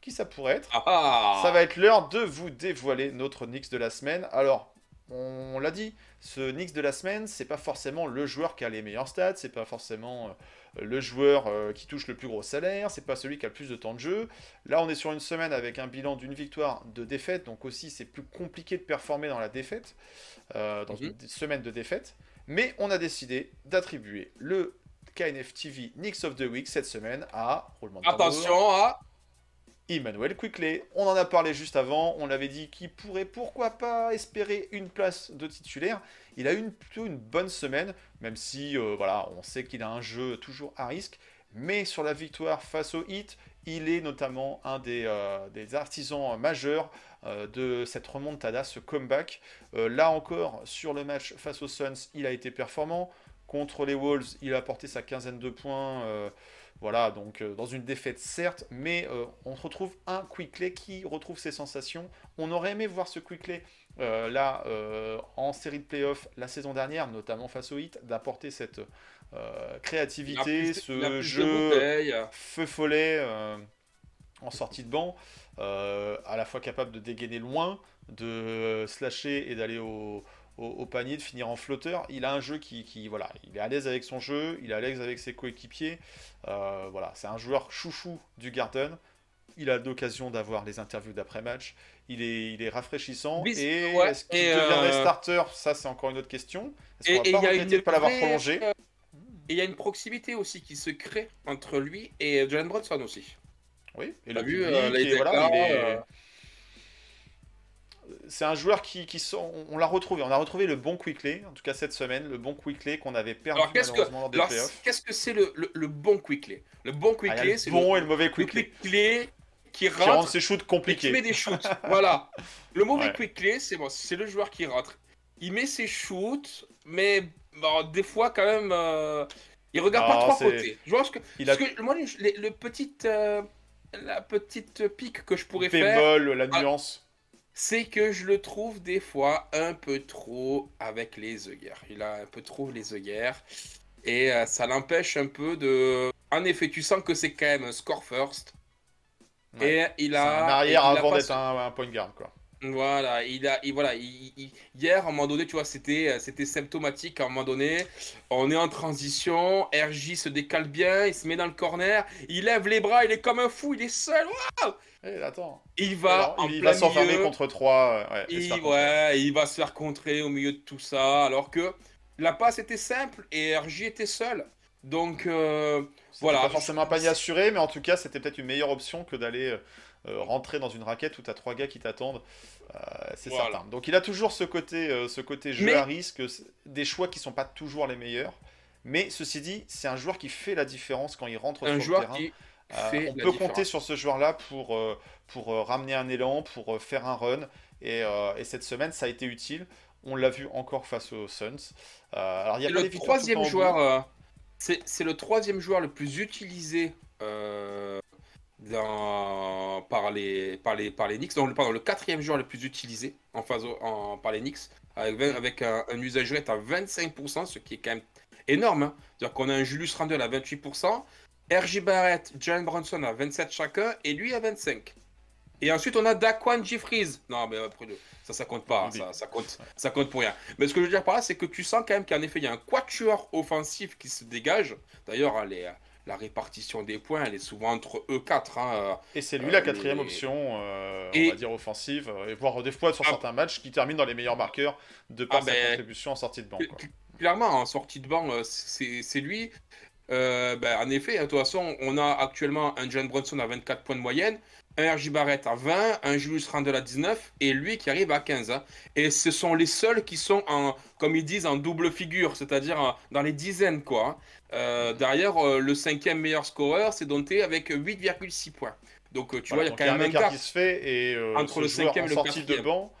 Qui ça pourrait être Ah, ah Ça va être l'heure de vous dévoiler notre Knicks de la semaine. Alors, on l'a dit, ce Knicks de la semaine, c'est pas forcément le joueur qui a les meilleurs stats, c'est pas forcément euh, le joueur euh, qui touche le plus gros salaire, c'est pas celui qui a le plus de temps de jeu. Là, on est sur une semaine avec un bilan d'une victoire, de défaite, donc aussi c'est plus compliqué de performer dans la défaite, euh, dans Mhm. une semaine de défaite. Mais on a décidé d'attribuer le KNF TV Knicks of the Week cette semaine à roulement de. Attention à. Emmanuel Quickley. On en a parlé juste avant, on l'avait dit qu'il pourrait pourquoi pas espérer une place de titulaire. Il a eu une, plutôt une bonne semaine, même si euh, voilà, on sait qu'il a un jeu toujours à risque. Mais sur la victoire face au Heat, il est notamment un des, euh, des artisans majeurs euh, de cette remontada, ce comeback. Là encore, sur le match face aux Suns, il a été performant. Contre les Wolves, il a apporté sa quinzaine de points. euh, voilà, donc euh, dans une défaite certes, mais euh, on retrouve un Quickley qui retrouve ses sensations. On aurait aimé voir ce Quickley là en série de playoffs la saison dernière, notamment face au Heat, d'apporter cette créativité, plus- ce jeu feu follet en sortie de banc, à la fois capable de dégainer loin, de slasher et d'aller au, au, au panier, de finir en flotteur. Il a un jeu qui, qui, voilà, il est à l'aise avec son jeu, il est à l'aise avec ses coéquipiers. Euh, voilà, c'est un joueur chouchou du Garden. il a l'occasion d'avoir les interviews d'après-match. Il est, il est rafraîchissant. Et ouais, est-ce qu'il et, deviendrait euh, starter? Ça, c'est encore une autre question. Est-ce qu'on va il pas y a regretter de une ne pas l'avoir prolongé? euh, Et il y a une proximité aussi qui se crée entre lui et Jalen Brunson aussi. Oui, et le vu, public, euh, et voilà, il est- euh, C'est un joueur qui, qui sort- on l'a retrouvé. On a retrouvé le bon Quickley, en tout cas cette semaine, le bon Quickley qu'on avait perdu Alors, qu'est-ce que- malheureusement lors des Alors, playoffs. qu'est-ce que c'est le, le, le bon quickly Le bon Ah, il y a quickly, le c'est bon le, et le mauvais le Quickley quickly qui qui rendent rentre ses shoots et qui compliqués. met des shoots. voilà. Le mauvais Ouais. quickly, c'est bon, c'est le joueur qui rentre. Il met ses shoots, mais bon, des fois quand même, euh, il regarde Non, pas trois c'est- côtés. Je pense que, Il a parce que moi, le petit, euh, la petite pique que je pourrais faire, bémol, la Ah. C'est que je le trouve des fois un peu trop avec les œillères. Il a un peu trop les œillères. Et euh, ça l'empêche un peu de. En effet, tu sens que c'est quand même un score first. Ouais. Et il a. un arrière il avant d'être un point guard, quoi. Voilà, il a, il- voilà, il- il- hier, à un moment donné, tu vois, c'était, euh, c'était symptomatique. À un moment donné, on est en transition, RJ se décale bien, il se met dans le corner, il lève les bras, il est comme un fou, il est seul. Eh, attends. Il va Alors, en il plein va s'enfermer milieu. contre 3. Ouais, Il, ouais, va se faire contrer au milieu de tout ça, alors que la passe était simple et RJ était seul. Donc, euh, voilà. Pas forcément un panier assuré, mais en tout cas, c'était peut-être une meilleure option que d'aller euh, rentrer dans une raquette où tu as trois gars qui t'attendent. Euh, c'est Voilà. certain. Donc, il a toujours ce côté, euh, ce côté jeu Mais- à risque, des choix qui sont pas toujours les meilleurs. Mais ceci dit, c'est un joueur qui fait la différence quand il rentre un sur le terrain. qui Euh, fait on la peut compter sur ce joueur-là pour, euh, pour euh, ramener un élan, pour euh, faire un run. Et, euh, et cette semaine, ça a été utile. On l'a vu encore face aux Suns. Euh, alors, il y a pas le troisième joueur. euh, c'est c'est le troisième joueur le plus utilisé euh, dans, par, les, par, les, par les Knicks. Non, pardon, le quatrième joueur le plus utilisé en phase en, par les Knicks, avec, avec un, un usage rate à 25%, ce qui est quand même énorme. hein. C'est-à-dire qu'on a un Julius Randle à 28%, RJ Barrett, Jalen Bronson à 27 chacun, et lui à 25. Et ensuite, on a Daquan Jeffries. Non, mais le- ça, ça compte pas. hein. Ça, ça, compte, ça compte pour rien. Mais ce que je veux dire par là, c'est que tu sens quand même qu'en effet, il y a un quatuor offensif qui se dégage. D'ailleurs, hein, les- la répartition des points, elle est souvent entre eux quatre. hein. Et c'est lui Euh, la quatrième les- option, euh, on va dire offensive, euh, et voire des fois sur Ah. certains matchs qui termine dans les meilleurs marqueurs de par Ah sa ben, contribution en sortie de banc. quoi. Clairement, en sortie de banc, euh, c'est lui. Euh, ben, en effet, hein, de toute façon, on a actuellement un John Brunson à 24 points de moyenne, un RJ Barrett à 20, un Julius Randle à 19 et lui qui arrive à 15. hein. Et ce sont les seuls qui sont en, comme ils disent, en double figure, c'est-à-dire dans les dizaines. quoi. Euh, derrière, euh, le cinquième meilleur scoreur, c'est Dante avec 8,6 points. Donc, euh, tu Voilà, vois, il y a quand même un écart qui se fait et euh, entre le cinquième en et le sortie de banc,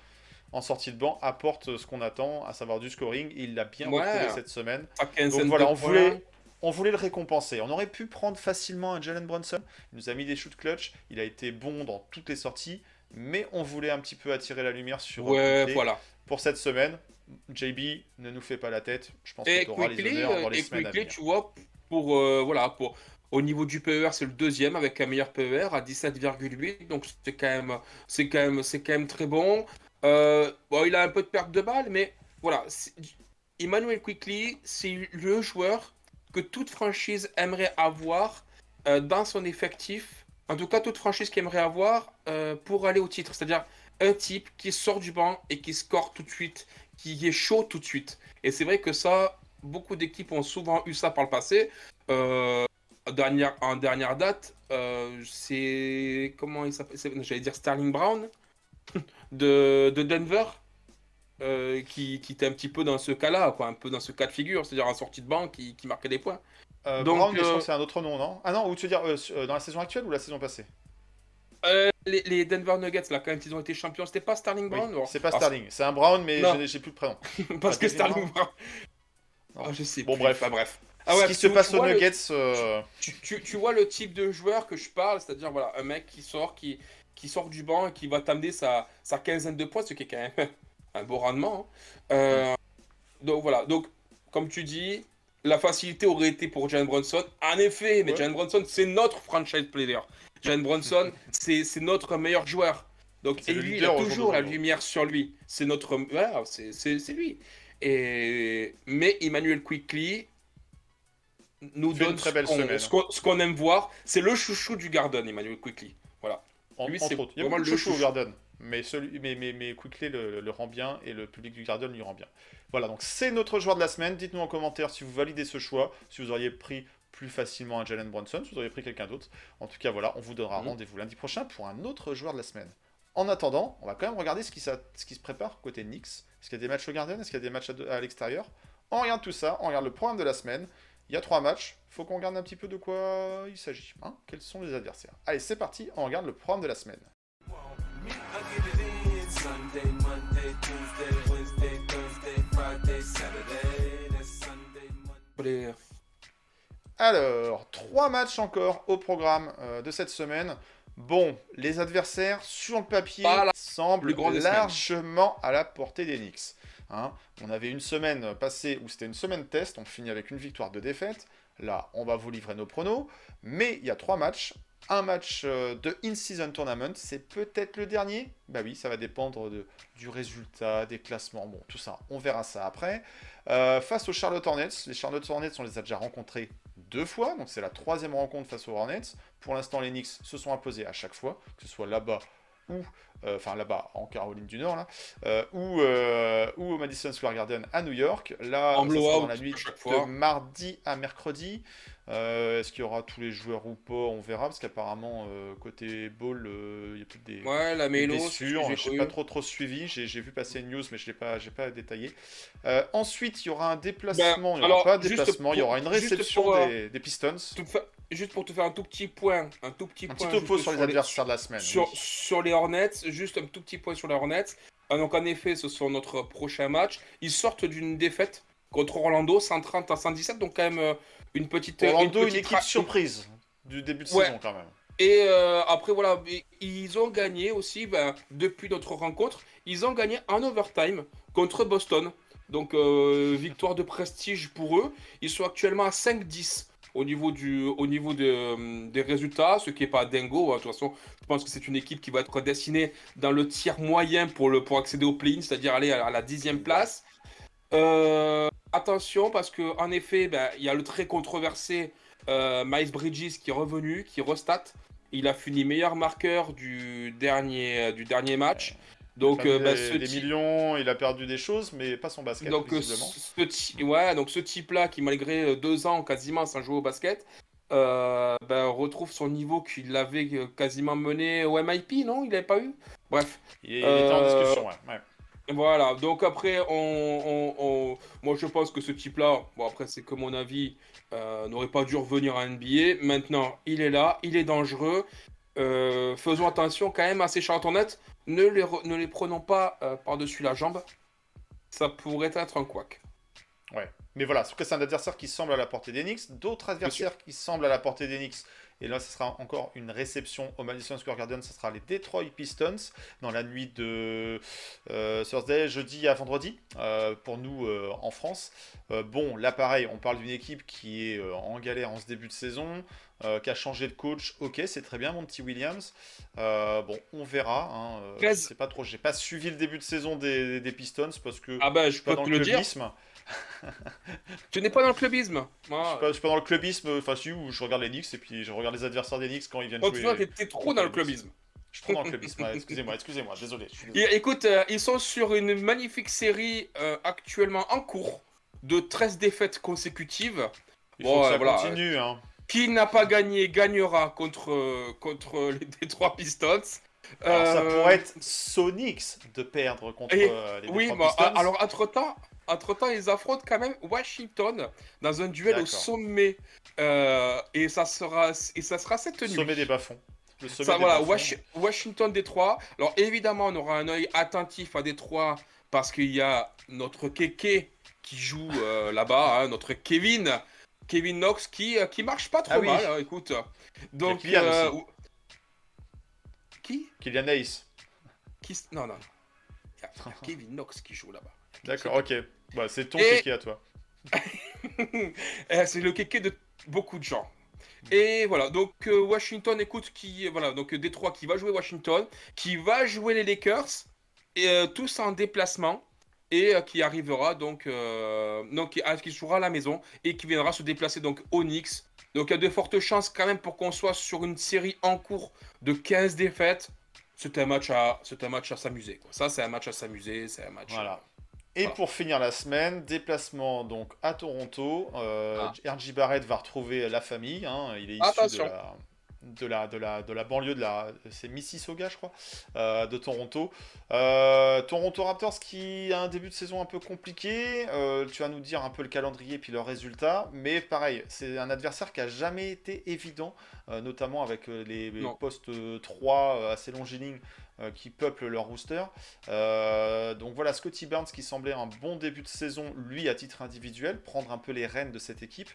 en sortie de banc apporte ce qu'on attend, à savoir du scoring. Il l'a bien Ouais. retrouvé cette semaine. Donc voilà, on points. voulait, on voulait le récompenser. On aurait pu prendre facilement un Jalen Brunson. Il nous a mis des shoots clutch. Il a été bon dans toutes les sorties. Mais on voulait un petit peu attirer la lumière sur Ouais, voilà. pour cette semaine. JB, ne nous fais pas la tête. Je pense que Et tu auras les Quickly, honneurs dans les et semaines à Quickly, venir. tu vois, pour euh, voilà, pour au niveau du PER, c'est le deuxième avec un meilleur PER à 17,8, donc c'est quand même, c'est quand même, c'est quand même très bon. Euh, bon, il a un peu de perte de balle, mais voilà, Emmanuel Quickly, c'est le joueur que toute franchise aimerait avoir euh, dans son effectif. En tout cas, toute franchise qui aimerait avoir pour aller au titre, c'est-à-dire un type qui sort du banc et qui score tout de suite, qui est chaud tout de suite. Et c'est vrai que ça, beaucoup d'équipes ont souvent eu ça par le passé. Euh, dernière, en dernière date, euh, c'est. Comment il s'appelle J'allais dire Sterling Brown de, de Denver. euh, qui, qui était un petit peu dans ce cas-là, quoi, un peu dans ce cas de figure, c'est-à-dire en sortie de banc qui, qui marquait des points. Euh, Donc, Brown, euh, c'est un autre nom, non? Ah non, ou tu veux dire dans la saison actuelle ou la saison passée? Euh, les, les Denver Nuggets, là, quand ils ont été champions, c'était pas Sterling Oui, Brown C'est pas Ah, Sterling, c'est un Brown, mais j'ai- plus le prénom. Parce Ah, que David Sterling Brown. Ah, je sais Bon, plus. bref. Enfin, bref. Ce Ah ouais, qui tu- se passe aux le- Nuggets, euh, tu, tu- tu vois le type de joueur que je parle, c'est-à-dire voilà, un mec qui sort, qui, qui sort du banc et qui va t'amener sa, sa quinzaine de points, ce qui est quand même un beau rendement. hein. Euh, donc voilà, donc comme tu dis, la facilité aurait été pour Jalen Brunson. En effet, mais Ouais. Jalen Brunson, c'est notre franchise player. Jalen Brunson, c'est notre meilleur joueur. Donc, et lui, il a au jour toujours la lumière sur lui. C'est notre. Voilà, c'est lui. Et... Mais Emmanuel Quickly nous donne très belle ce qu'on- aime voir. C'est le chouchou du Garden, Emmanuel Quickly. Voilà. En- Lui, c'est. Il y a le chouchous au chouchou. Garden. Mais, celui, mais, mais, mais Quickly le, le rend bien et le public du Garden lui rend bien. Voilà, donc c'est notre joueur de la semaine. Dites-nous en commentaire si vous validez ce choix, si vous auriez pris plus facilement un Jalen Brunson, si vous auriez pris quelqu'un d'autre. En tout cas, voilà, on vous donnera Mhm. rendez-vous lundi prochain pour un autre joueur de la semaine. En attendant, on va quand même regarder ce qui, ça- ce qui se prépare côté Knicks. Est-ce qu'il y a des matchs au Garden Est-ce qu'il y a des matchs à, à l'extérieur? On regarde tout ça, on regarde le programme de la semaine. Il y a trois matchs. faut qu'on regarde un petit peu de quoi il s'agit. hein. Quels sont les adversaires? Allez, c'est parti, on regarde le programme de la semaine. Les- Alors, trois matchs encore au programme euh, de cette semaine. Bon, les adversaires sur le papier semblent largement à la portée des Knicks. Hein, on avait une semaine passée où c'était une semaine test, on finit avec une victoire, deux défaites. Là, on va vous livrer nos pronos. Mais il y a trois matchs. Un match euh, de in-season tournament, c'est peut-être le dernier. Bah oui, ça va dépendre de- du résultat, des classements, bon, tout ça. On verra ça après. Euh, face aux Charlotte Hornets, les Charlotte Hornets, on les a déjà rencontrés deux fois, donc c'est la troisième rencontre face aux Hornets. Pour l'instant, les Knicks se sont imposés à chaque fois, que ce soit là-bas ou, euh, enfin là-bas en Caroline du Nord, là, euh, ou, euh, ou au Madison Square Garden à New York. Là, En ça sera dans la nuit de mardi à mercredi. Est-ce qu'il y aura tous les joueurs ou pas On verra, parce qu'apparemment, côté ball, il y a peut-être des, Ouais, la des mélo, blessures. j'ai Je n'ai pas trop trop suivi. J'ai vu passer une news, mais je l'ai pas, j'ai pas détaillé. Ensuite, il y aura un déplacement. il n'y aura Ben, alors, pas de déplacement. il y aura une réception pour, des, des Pistons. Fa- Juste pour te faire un tout petit point, un tout petit Un point. petit topo sur les adversaires de la semaine. Sur, oui. sur les Hornets, juste un tout petit point sur les Hornets. Ah, donc en effet, ce sont notre prochain match. Ils sortent d'une défaite contre Orlando, 130 à 117, donc quand même euh, une petite. Orlando, une, petite équipe surprise du début de Ouais. saison quand même. Et euh, après, voilà, ils ont gagné aussi, ben, depuis notre rencontre, ils ont gagné en overtime contre Boston. Donc, euh, victoire de prestige pour eux. Ils sont actuellement à 5-10 au niveau, du, au niveau de, euh, des résultats, ce qui n'est pas dingo. hein. De toute façon, je pense que c'est une équipe qui va être dessinée dans le tiers moyen pour, le, pour accéder au play-in, c'est-à-dire aller à la dixième place. Euh, attention, parce que en effet, ben, il y a le très controversé euh, Miles Bridges qui est revenu, qui restat. Il a fini meilleur marqueur du dernier, du dernier match. Donc, Il a euh, perdu bah, des, ce des type- millions, il a perdu des choses, mais pas son basket, donc, euh, ce, ouais, donc ce type-là, qui malgré euh, deux ans quasiment sans jouer au basket, euh, ben, retrouve son niveau qu'il avait quasiment mené au MIP, non? Il n'avait pas eu? Bref, Il, il était en discussion, ouais. ouais. voilà. Donc après, on, on- on- moi je pense que ce type-là, bon après c'est que mon avis, euh, n'aurait pas dû revenir à NBA. Maintenant, il est là, il est dangereux. Euh, faisons attention quand même à ces chantonnettes. Ne les, re- ne les prenons pas euh, par-dessus la jambe. Ça pourrait être un couac. Mais voilà, sauf que c'est un adversaire qui semble à la portée Knicks. D'autres adversaires qui semblent à la portée Knicks. Et là, ce sera encore une réception au Madison Square Garden. Ce sera les Detroit Pistons dans la nuit de euh, Thursday, jeudi à vendredi, euh, pour nous euh, en France. Bon, là, pareil, on parle d'une équipe qui est en galère en ce début de saison, euh, qui a changé de coach. Ok, c'est très bien, mon petit Williams. Euh, bon, on verra. Hein, euh, sais pas trop. J'ai pas suivi le début de saison des, des Pistons parce que Ah ben, je suis pas dans le clubisme. Tu n'es pas dans le clubisme. Je suis pas, je suis pas dans le clubisme, enfin si, où je regarde les Knicks et puis je regarde les adversaires des Knicks quand ils viennent oh, tu vois, jouer. t'es trop dans le clubisme. Je suis trop dans le clubisme, ouais, excusez-moi, excusez-moi, désolé. Et, écoute, euh, ils sont sur une magnifique série actuellement en cours de 13 défaites consécutives. Il bon, faut que ça voilà. continue, hein. Qui n'a pas gagné gagnera contre, euh, contre les Detroit Pistons. Alors ça Euh, pourrait être Sonics de perdre contre et- euh, les Oui, Detroit bah, Pistons. alors entre-temps, entre-temps, ils affrontent quand même Washington dans un duel au sommet. Euh, et, ça sera, et ça sera cette nuit. sommet des bas-fonds. Le sommet Ça, des voilà, bas-fonds. Washi- Washington, Détroit. Alors évidemment, on aura un œil attentif à Détroit parce qu'il y a notre Keke qui joue euh, là-bas, hein, notre Kevin, Kevin Knox qui, euh, qui marche pas trop Ah oui. mal, hein, écoute. Donc, Kylian euh, aussi. qui, Kylian Hayes. qui Non, non. Il y a- il y a Kevin Knox qui joue là-bas. D'accord, ok. Bah, c'est ton Et- kéké à toi. Euh, c'est le kéké de beaucoup de gens. Et voilà, donc euh, Washington, écoute, qui voilà, donc Détroit qui va jouer Washington, qui va jouer les Lakers, et euh, tous en déplacement, et euh, qui arrivera donc, euh, donc qui, qui jouera à la maison et qui viendra se déplacer donc au Knicks Donc il y a de fortes chances quand même pour qu'on soit sur une série en cours de 15 défaites. C'est un match à, c'est un match à s'amuser. quoi. Ça, c'est un match à s'amuser. C'est un match. Voilà. Et Voilà. pour finir la semaine, déplacement donc à Toronto. Euh, Ah. RJ Barrett va retrouver la famille. hein, Il est issu de la, de, la, de, la, de la banlieue de la. C'est Mississauga, je crois, euh, de Toronto. Euh, Toronto Raptors qui a un début de saison un peu compliqué. Euh, tu vas nous dire un peu le calendrier puis leurs résultats. Mais pareil, c'est un adversaire qui a jamais été évident, notamment avec les, postes euh, 3 euh, assez longilignes qui peuplent leur rooster. Euh, donc voilà, Scotty Barnes qui semblait un bon début de saison, lui à titre individuel, prendre un peu les rênes de cette équipe.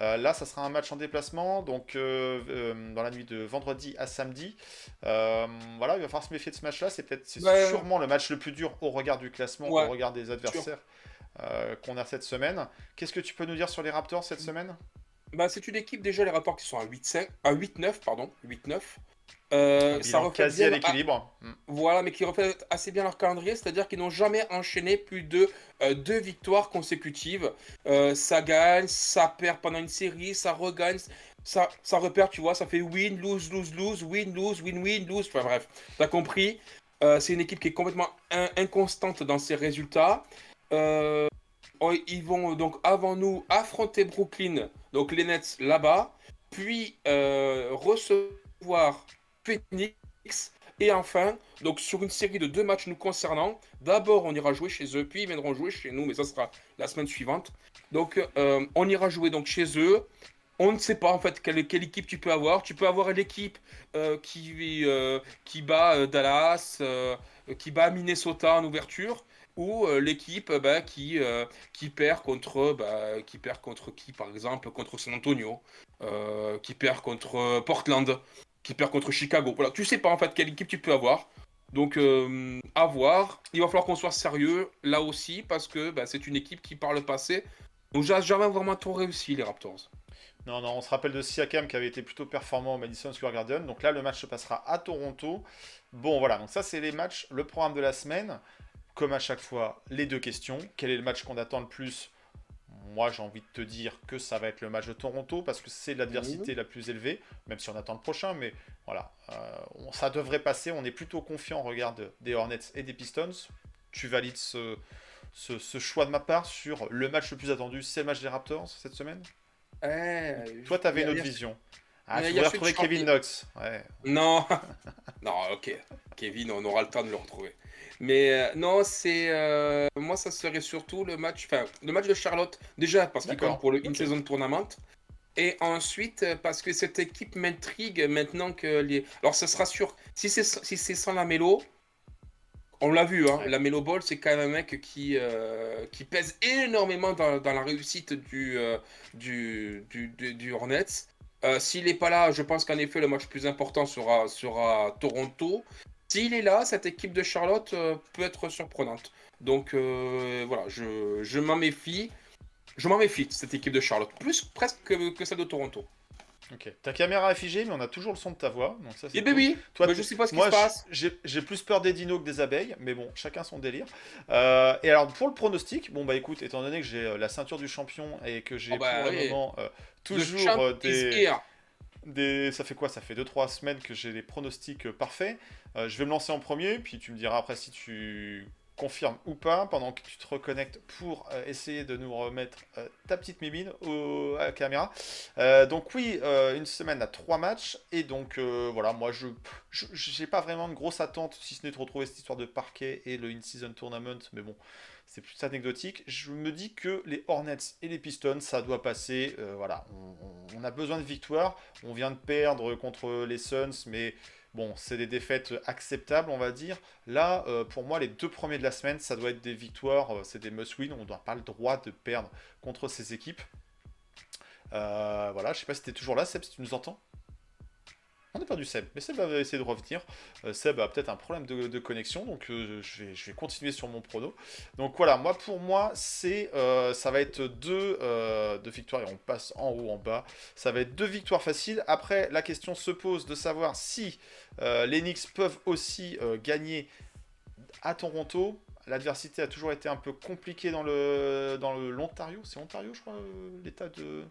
Euh, là, ça sera un match en déplacement, donc euh, euh, dans la nuit de vendredi à samedi. Euh, voilà, il va falloir se méfier de ce match-là. C'est peut-être, c'est Ouais. sûrement le match le plus dur au regard du classement, Ouais. au regard des adversaires euh, qu'on a cette semaine. Qu'est-ce que tu peux nous dire sur les Raptors cette semaine? Bah, c'est une équipe déjà les rapports qui sont à 8-5, à 8-9 pardon, 8-9. Euh, ça reflète quasi à bien- l'équilibre. Mm. Voilà, mais qui reflète assez bien leur calendrier, c'est-à-dire qu'ils n'ont jamais enchaîné plus de euh, deux victoires consécutives. Euh, ça gagne, ça perd pendant une série, ça regagne, ça, ça repère, tu vois, ça fait win, lose, lose, lose, win, lose, win, win, lose. Enfin bref, t'as compris. C'est une équipe qui est complètement in- inconstante dans ses résultats. Oh, ils vont donc avant nous affronter Brooklyn, donc les Nets là-bas, puis recevoir Phoenix. Et enfin, donc sur une série de deux matchs nous concernant, d'abord on ira jouer chez eux, puis ils viendront jouer chez nous, mais ça sera la semaine suivante. Donc euh, on ira jouer donc chez eux. On ne sait pas en fait quelle, équipe tu peux avoir. Tu peux avoir l'équipe euh, qui, euh, qui bat Dallas, qui bat Minnesota en ouverture, ou l'équipe bah, qui, qui perd contre bah, qui perd contre qui par exemple contre San Antonio, qui perd contre Portland, qui perd contre Chicago. Tu sais pas en fait quelle équipe tu peux avoir. Donc euh, à voir. Il va falloir qu'on soit sérieux là aussi parce que bah, c'est une équipe qui par le passé nous a jamais vraiment trop réussi les Raptors. Non, non, on se rappelle de Siakam qui avait été plutôt performant au Madison Square Garden. Donc là, le match se passera à Toronto. Bon, voilà, donc ça, c'est les matchs, le programme de la semaine. Comme à chaque fois, les deux questions. Quel est le match qu'on attend le plus Moi, j'ai envie de te dire que ça va être le match de Toronto parce que c'est l'adversité la plus élevée, même si on attend le prochain. Mais voilà, euh, on- ça devrait passer. On est plutôt confiant au regard de- des Hornets et des Pistons. Tu valides ce, ce, ce choix de ma part sur le match le plus attendu, c'est le match des Raptors cette semaine? Toi, tu avais une autre vision. Ah, tu voulais retrouver. Kevin Knox. Ouais. Non, non, ok. Kevin, on aura le temps de le retrouver. Mais euh, non, c'est euh, moi, ça serait surtout le match, enfin, le match de Charlotte déjà parce qu'il compte pour le ok. in-season tournament. Et ensuite, euh, parce que cette équipe m'intrigue maintenant que les. Alors, ce sera sûr. Si c'est si c'est sans la mélo, on l'a vu, hein, Ouais. la mélo ball, c'est quand même un mec qui, euh, qui pèse énormément dans, dans la réussite du, euh, du, du, du, du Hornets. Euh, S'il n'est pas là, je pense qu'en effet, le match plus important sera, sera Toronto. S'il est là, cette équipe de Charlotte euh, peut être surprenante. Donc euh, voilà, je, je m'en méfie. Je m'en méfie de cette équipe de Charlotte, plus presque que, que celle de Toronto. Ok. Ta caméra est figée, mais on a toujours le son de ta voix. Donc ça, c'est Et ben cool. oui, Toi, tu- je sais pas ce qui se passe. j'ai plus peur des dinos que des abeilles, mais bon, chacun son délire. Euh, et alors, pour le pronostic, bon, bah écoute, étant donné que j'ai la ceinture du champion et que j'ai Oh bah pour le moment toujours euh, des. Ça fait quoi? Ça fait 2-3 semaines que j'ai les pronostics euh, parfaits. Euh, je vais me lancer en premier, puis tu me diras après si tu confirmes ou pas, pendant que tu te reconnectes pour euh, essayer de nous remettre euh, ta petite mimine au- à la caméra. Donc oui, une semaine à trois matchs, et donc voilà, moi je j'ai pas vraiment de grosse attente, si ce n'est de retrouver cette histoire de parquet et le in-season tournament, mais bon, c'est plus anecdotique. Je me dis que les Hornets et les Pistons, ça doit passer. euh, voilà, on, a besoin de victoire. On vient de perdre contre les Suns, mais bon, c'est des défaites acceptables, on va dire. Là, euh, pour moi, les deux premiers de la semaine, ça doit être des victoires, euh, c'est des must-win. On n'a pas le droit de perdre contre ces équipes. Voilà, je sais pas si tu es toujours là, Seb, si tu nous entends. On a perdu Seb, mais Seb va essayer de revenir. Euh, Seb a peut-être un problème de, connexion, donc euh, je, vais, continuer sur mon prono. Donc voilà, moi pour moi, c'est euh, ça va être deux, victoires et on passe en haut, en bas. Ça va être deux victoires faciles. Après, la question se pose de savoir si les Knicks peuvent aussi gagner à Toronto. L'adversité a toujours été un peu compliquée dans le dans le l'Ontario. C'est Ontario, je crois, l'état de.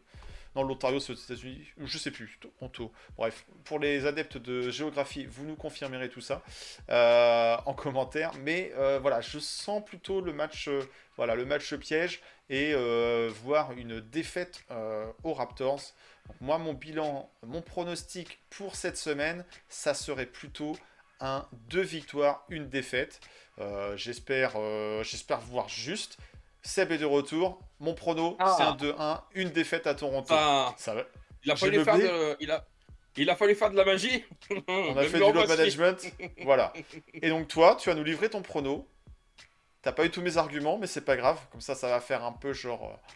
L'Ontario, c'est aux États-Unis. Je sais plus. Toronto. Bref, pour les adeptes de géographie, vous nous confirmerez tout ça euh, en commentaire. Mais euh, voilà, je sens plutôt le match, euh, voilà, le match piège et voir une défaite aux Raptors. Moi, mon bilan, mon pronostic pour cette semaine, ça serait plutôt un deux victoires, une défaite. J'espère, j'espère voir juste. Seb est de retour. Mon prono, Ah. c'est un 2-1, une défaite à Toronto. Enfin, Ça va. il, a fallu faire de, il, a, il a fallu faire de la magie. On a fait du load management. voilà. Et donc toi, tu vas nous livrer ton prono. T'as pas eu tous mes arguments, mais c'est pas grave. Comme ça, ça va faire un peu genre euh,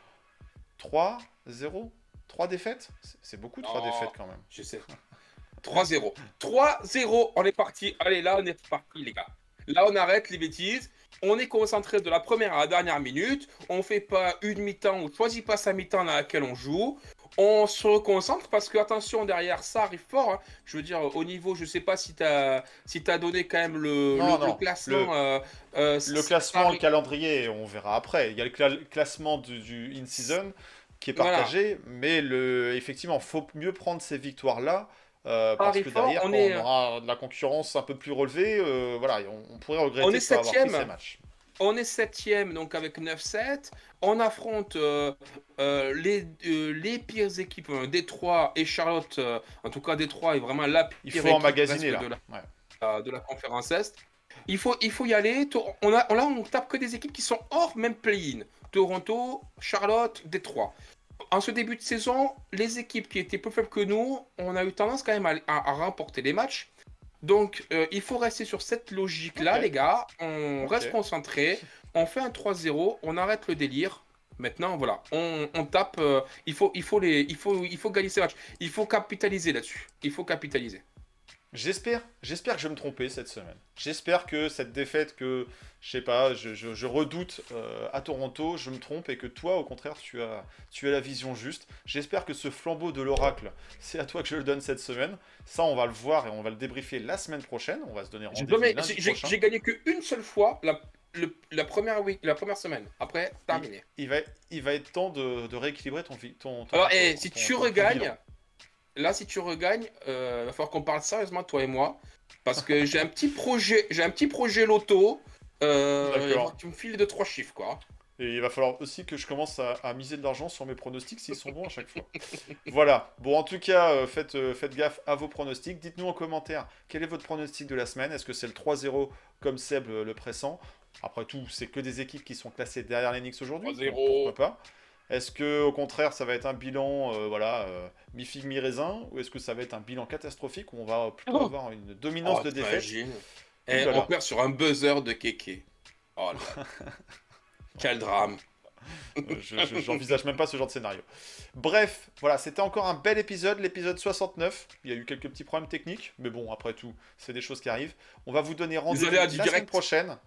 3, 0, 3 défaites? C'est- C'est beaucoup 3 Oh. défaites quand même. Je sais. 3-0. 3-0, on est parti. Allez, là, on est parti, les gars. Là, on arrête les bêtises. On est concentré de la première à la dernière minute. On fait pas une mi-temps, on choisit pas sa mi-temps dans laquelle on joue. On se reconcentre parce que, attention, derrière ça arrive fort. hein. Je veux dire, au niveau, je sais pas si tu as, si as donné quand même le, Non, le- classement. euh, euh, Le classement, le calendrier, on verra après. Il y a le cla- classement du, du in-season qui est Voilà. partagé, mais le, effectivement, faut mieux prendre ces victoires-là. Euh, parce que fort, derrière, on quand est- on aura de la concurrence un peu plus relevée, euh, voilà, on, on pourrait regretter On de est pas avoir pris ces matchs. On est septième, donc avec 9-7. On affronte euh, euh, les, les pires équipes, Détroit et Charlotte. en tout cas, Détroit est vraiment la pire Il faut équipe emmagasiner là. presque de la, Ouais. de la conférence Est. Il faut, il faut y aller. On a, là, on tape que des équipes qui sont hors même play-in. Toronto, Charlotte, Détroit. En ce début de saison, les équipes qui étaient plus faibles que nous, on a eu tendance quand même à, à- à remporter les matchs. Donc, euh, il faut rester sur cette logique-là, les gars. On reste concentré. On fait un 3-0. On arrête le délire. Maintenant, voilà, on, on tape. euh, il, faut, il, faut les, il, faut, il faut gagner ces matchs. Il faut capitaliser là-dessus. Il faut capitaliser. J'espère, j'espère que je vais me tromper cette semaine. J'espère que cette défaite que, je sais pas, je, je- je redoute euh, à Toronto, je me trompe et que toi, au contraire, tu as, tu as la vision juste. J'espère que ce flambeau de l'oracle, c'est à toi que je le donne cette semaine. Ça, on va le voir et on va le débriefer la semaine prochaine. On va se donner rendez-vous J'ai gagné qu'une seule fois la, le- la, première week, la première semaine. Après, terminé. Il va, il va être temps de, de rééquilibrer ton, ton, ton- Alors, ton- et si tu regagnes. Là, si tu regagnes, euh, va falloir qu'on parle sérieusement, toi et moi. Parce que j'ai un petit projet, j'ai un petit projet loto. Euh, il tu me files de trois chiffres, quoi. Et il va falloir aussi que je commence à, à miser de l'argent sur mes pronostics s'ils sont bons à chaque fois. voilà. Bon, en tout cas, euh, faites, euh, faites gaffe à vos pronostics. Dites-nous en commentaire quel est votre pronostic de la semaine. Est-ce que c'est le 3-0 comme Seb le, pressant? Après tout, c'est que des équipes qui sont classées derrière les Knicks aujourd'hui. 3-0. donc Pourquoi pas Est-ce que au contraire, ça va être un bilan, euh, voilà, euh, mi-figue mi-raisin, ou est-ce que ça va être un bilan catastrophique où on va plutôt Oh. avoir une dominance Oh, de défaite Et on perd sur un buzzer de Keke. Oh là là. Quel drame. Euh, je- je- J'envisage même pas ce genre de scénario. Bref, voilà, c'était encore un bel épisode, l'épisode 69. Il y a eu quelques petits problèmes techniques, mais bon, après tout, c'est des choses qui arrivent. On va vous donner rendez-vous la du semaine direct. prochaine.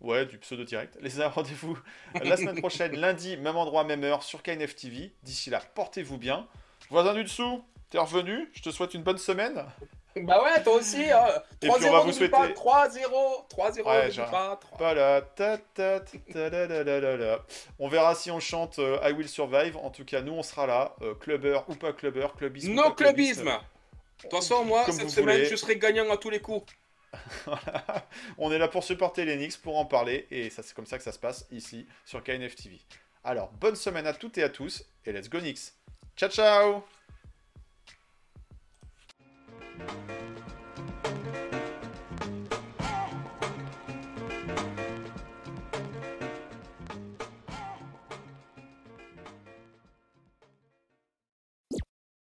Ouais, du pseudo direct. Les rendez-vous la semaine prochaine, lundi, même endroit, même heure, sur KNF TV. D'ici là, portez-vous bien. Voisin du dessous, t'es revenu. Je te souhaite une bonne semaine. Bah ouais, toi aussi. hein. Et puis, on va 3-0, vous n'oublie pas. souhaiter- 3-0. 3-0, Ouais, n'oublie genre- pas. 3. Voilà, ta, ta, ta. On verra si on chante euh, I Will Survive. En tout cas, nous, on sera là. euh, clubber ou pas clubber, clubisme No clubisme. De toute façon, moi, Comme cette semaine, voulez. je serai gagnant à tous les coups. On est là pour supporter Knicks, pour en parler, et ça c'est comme ça que ça se passe ici sur KNF TV. Alors, bonne semaine à toutes et à tous, et let's go Knicks. Ciao ciao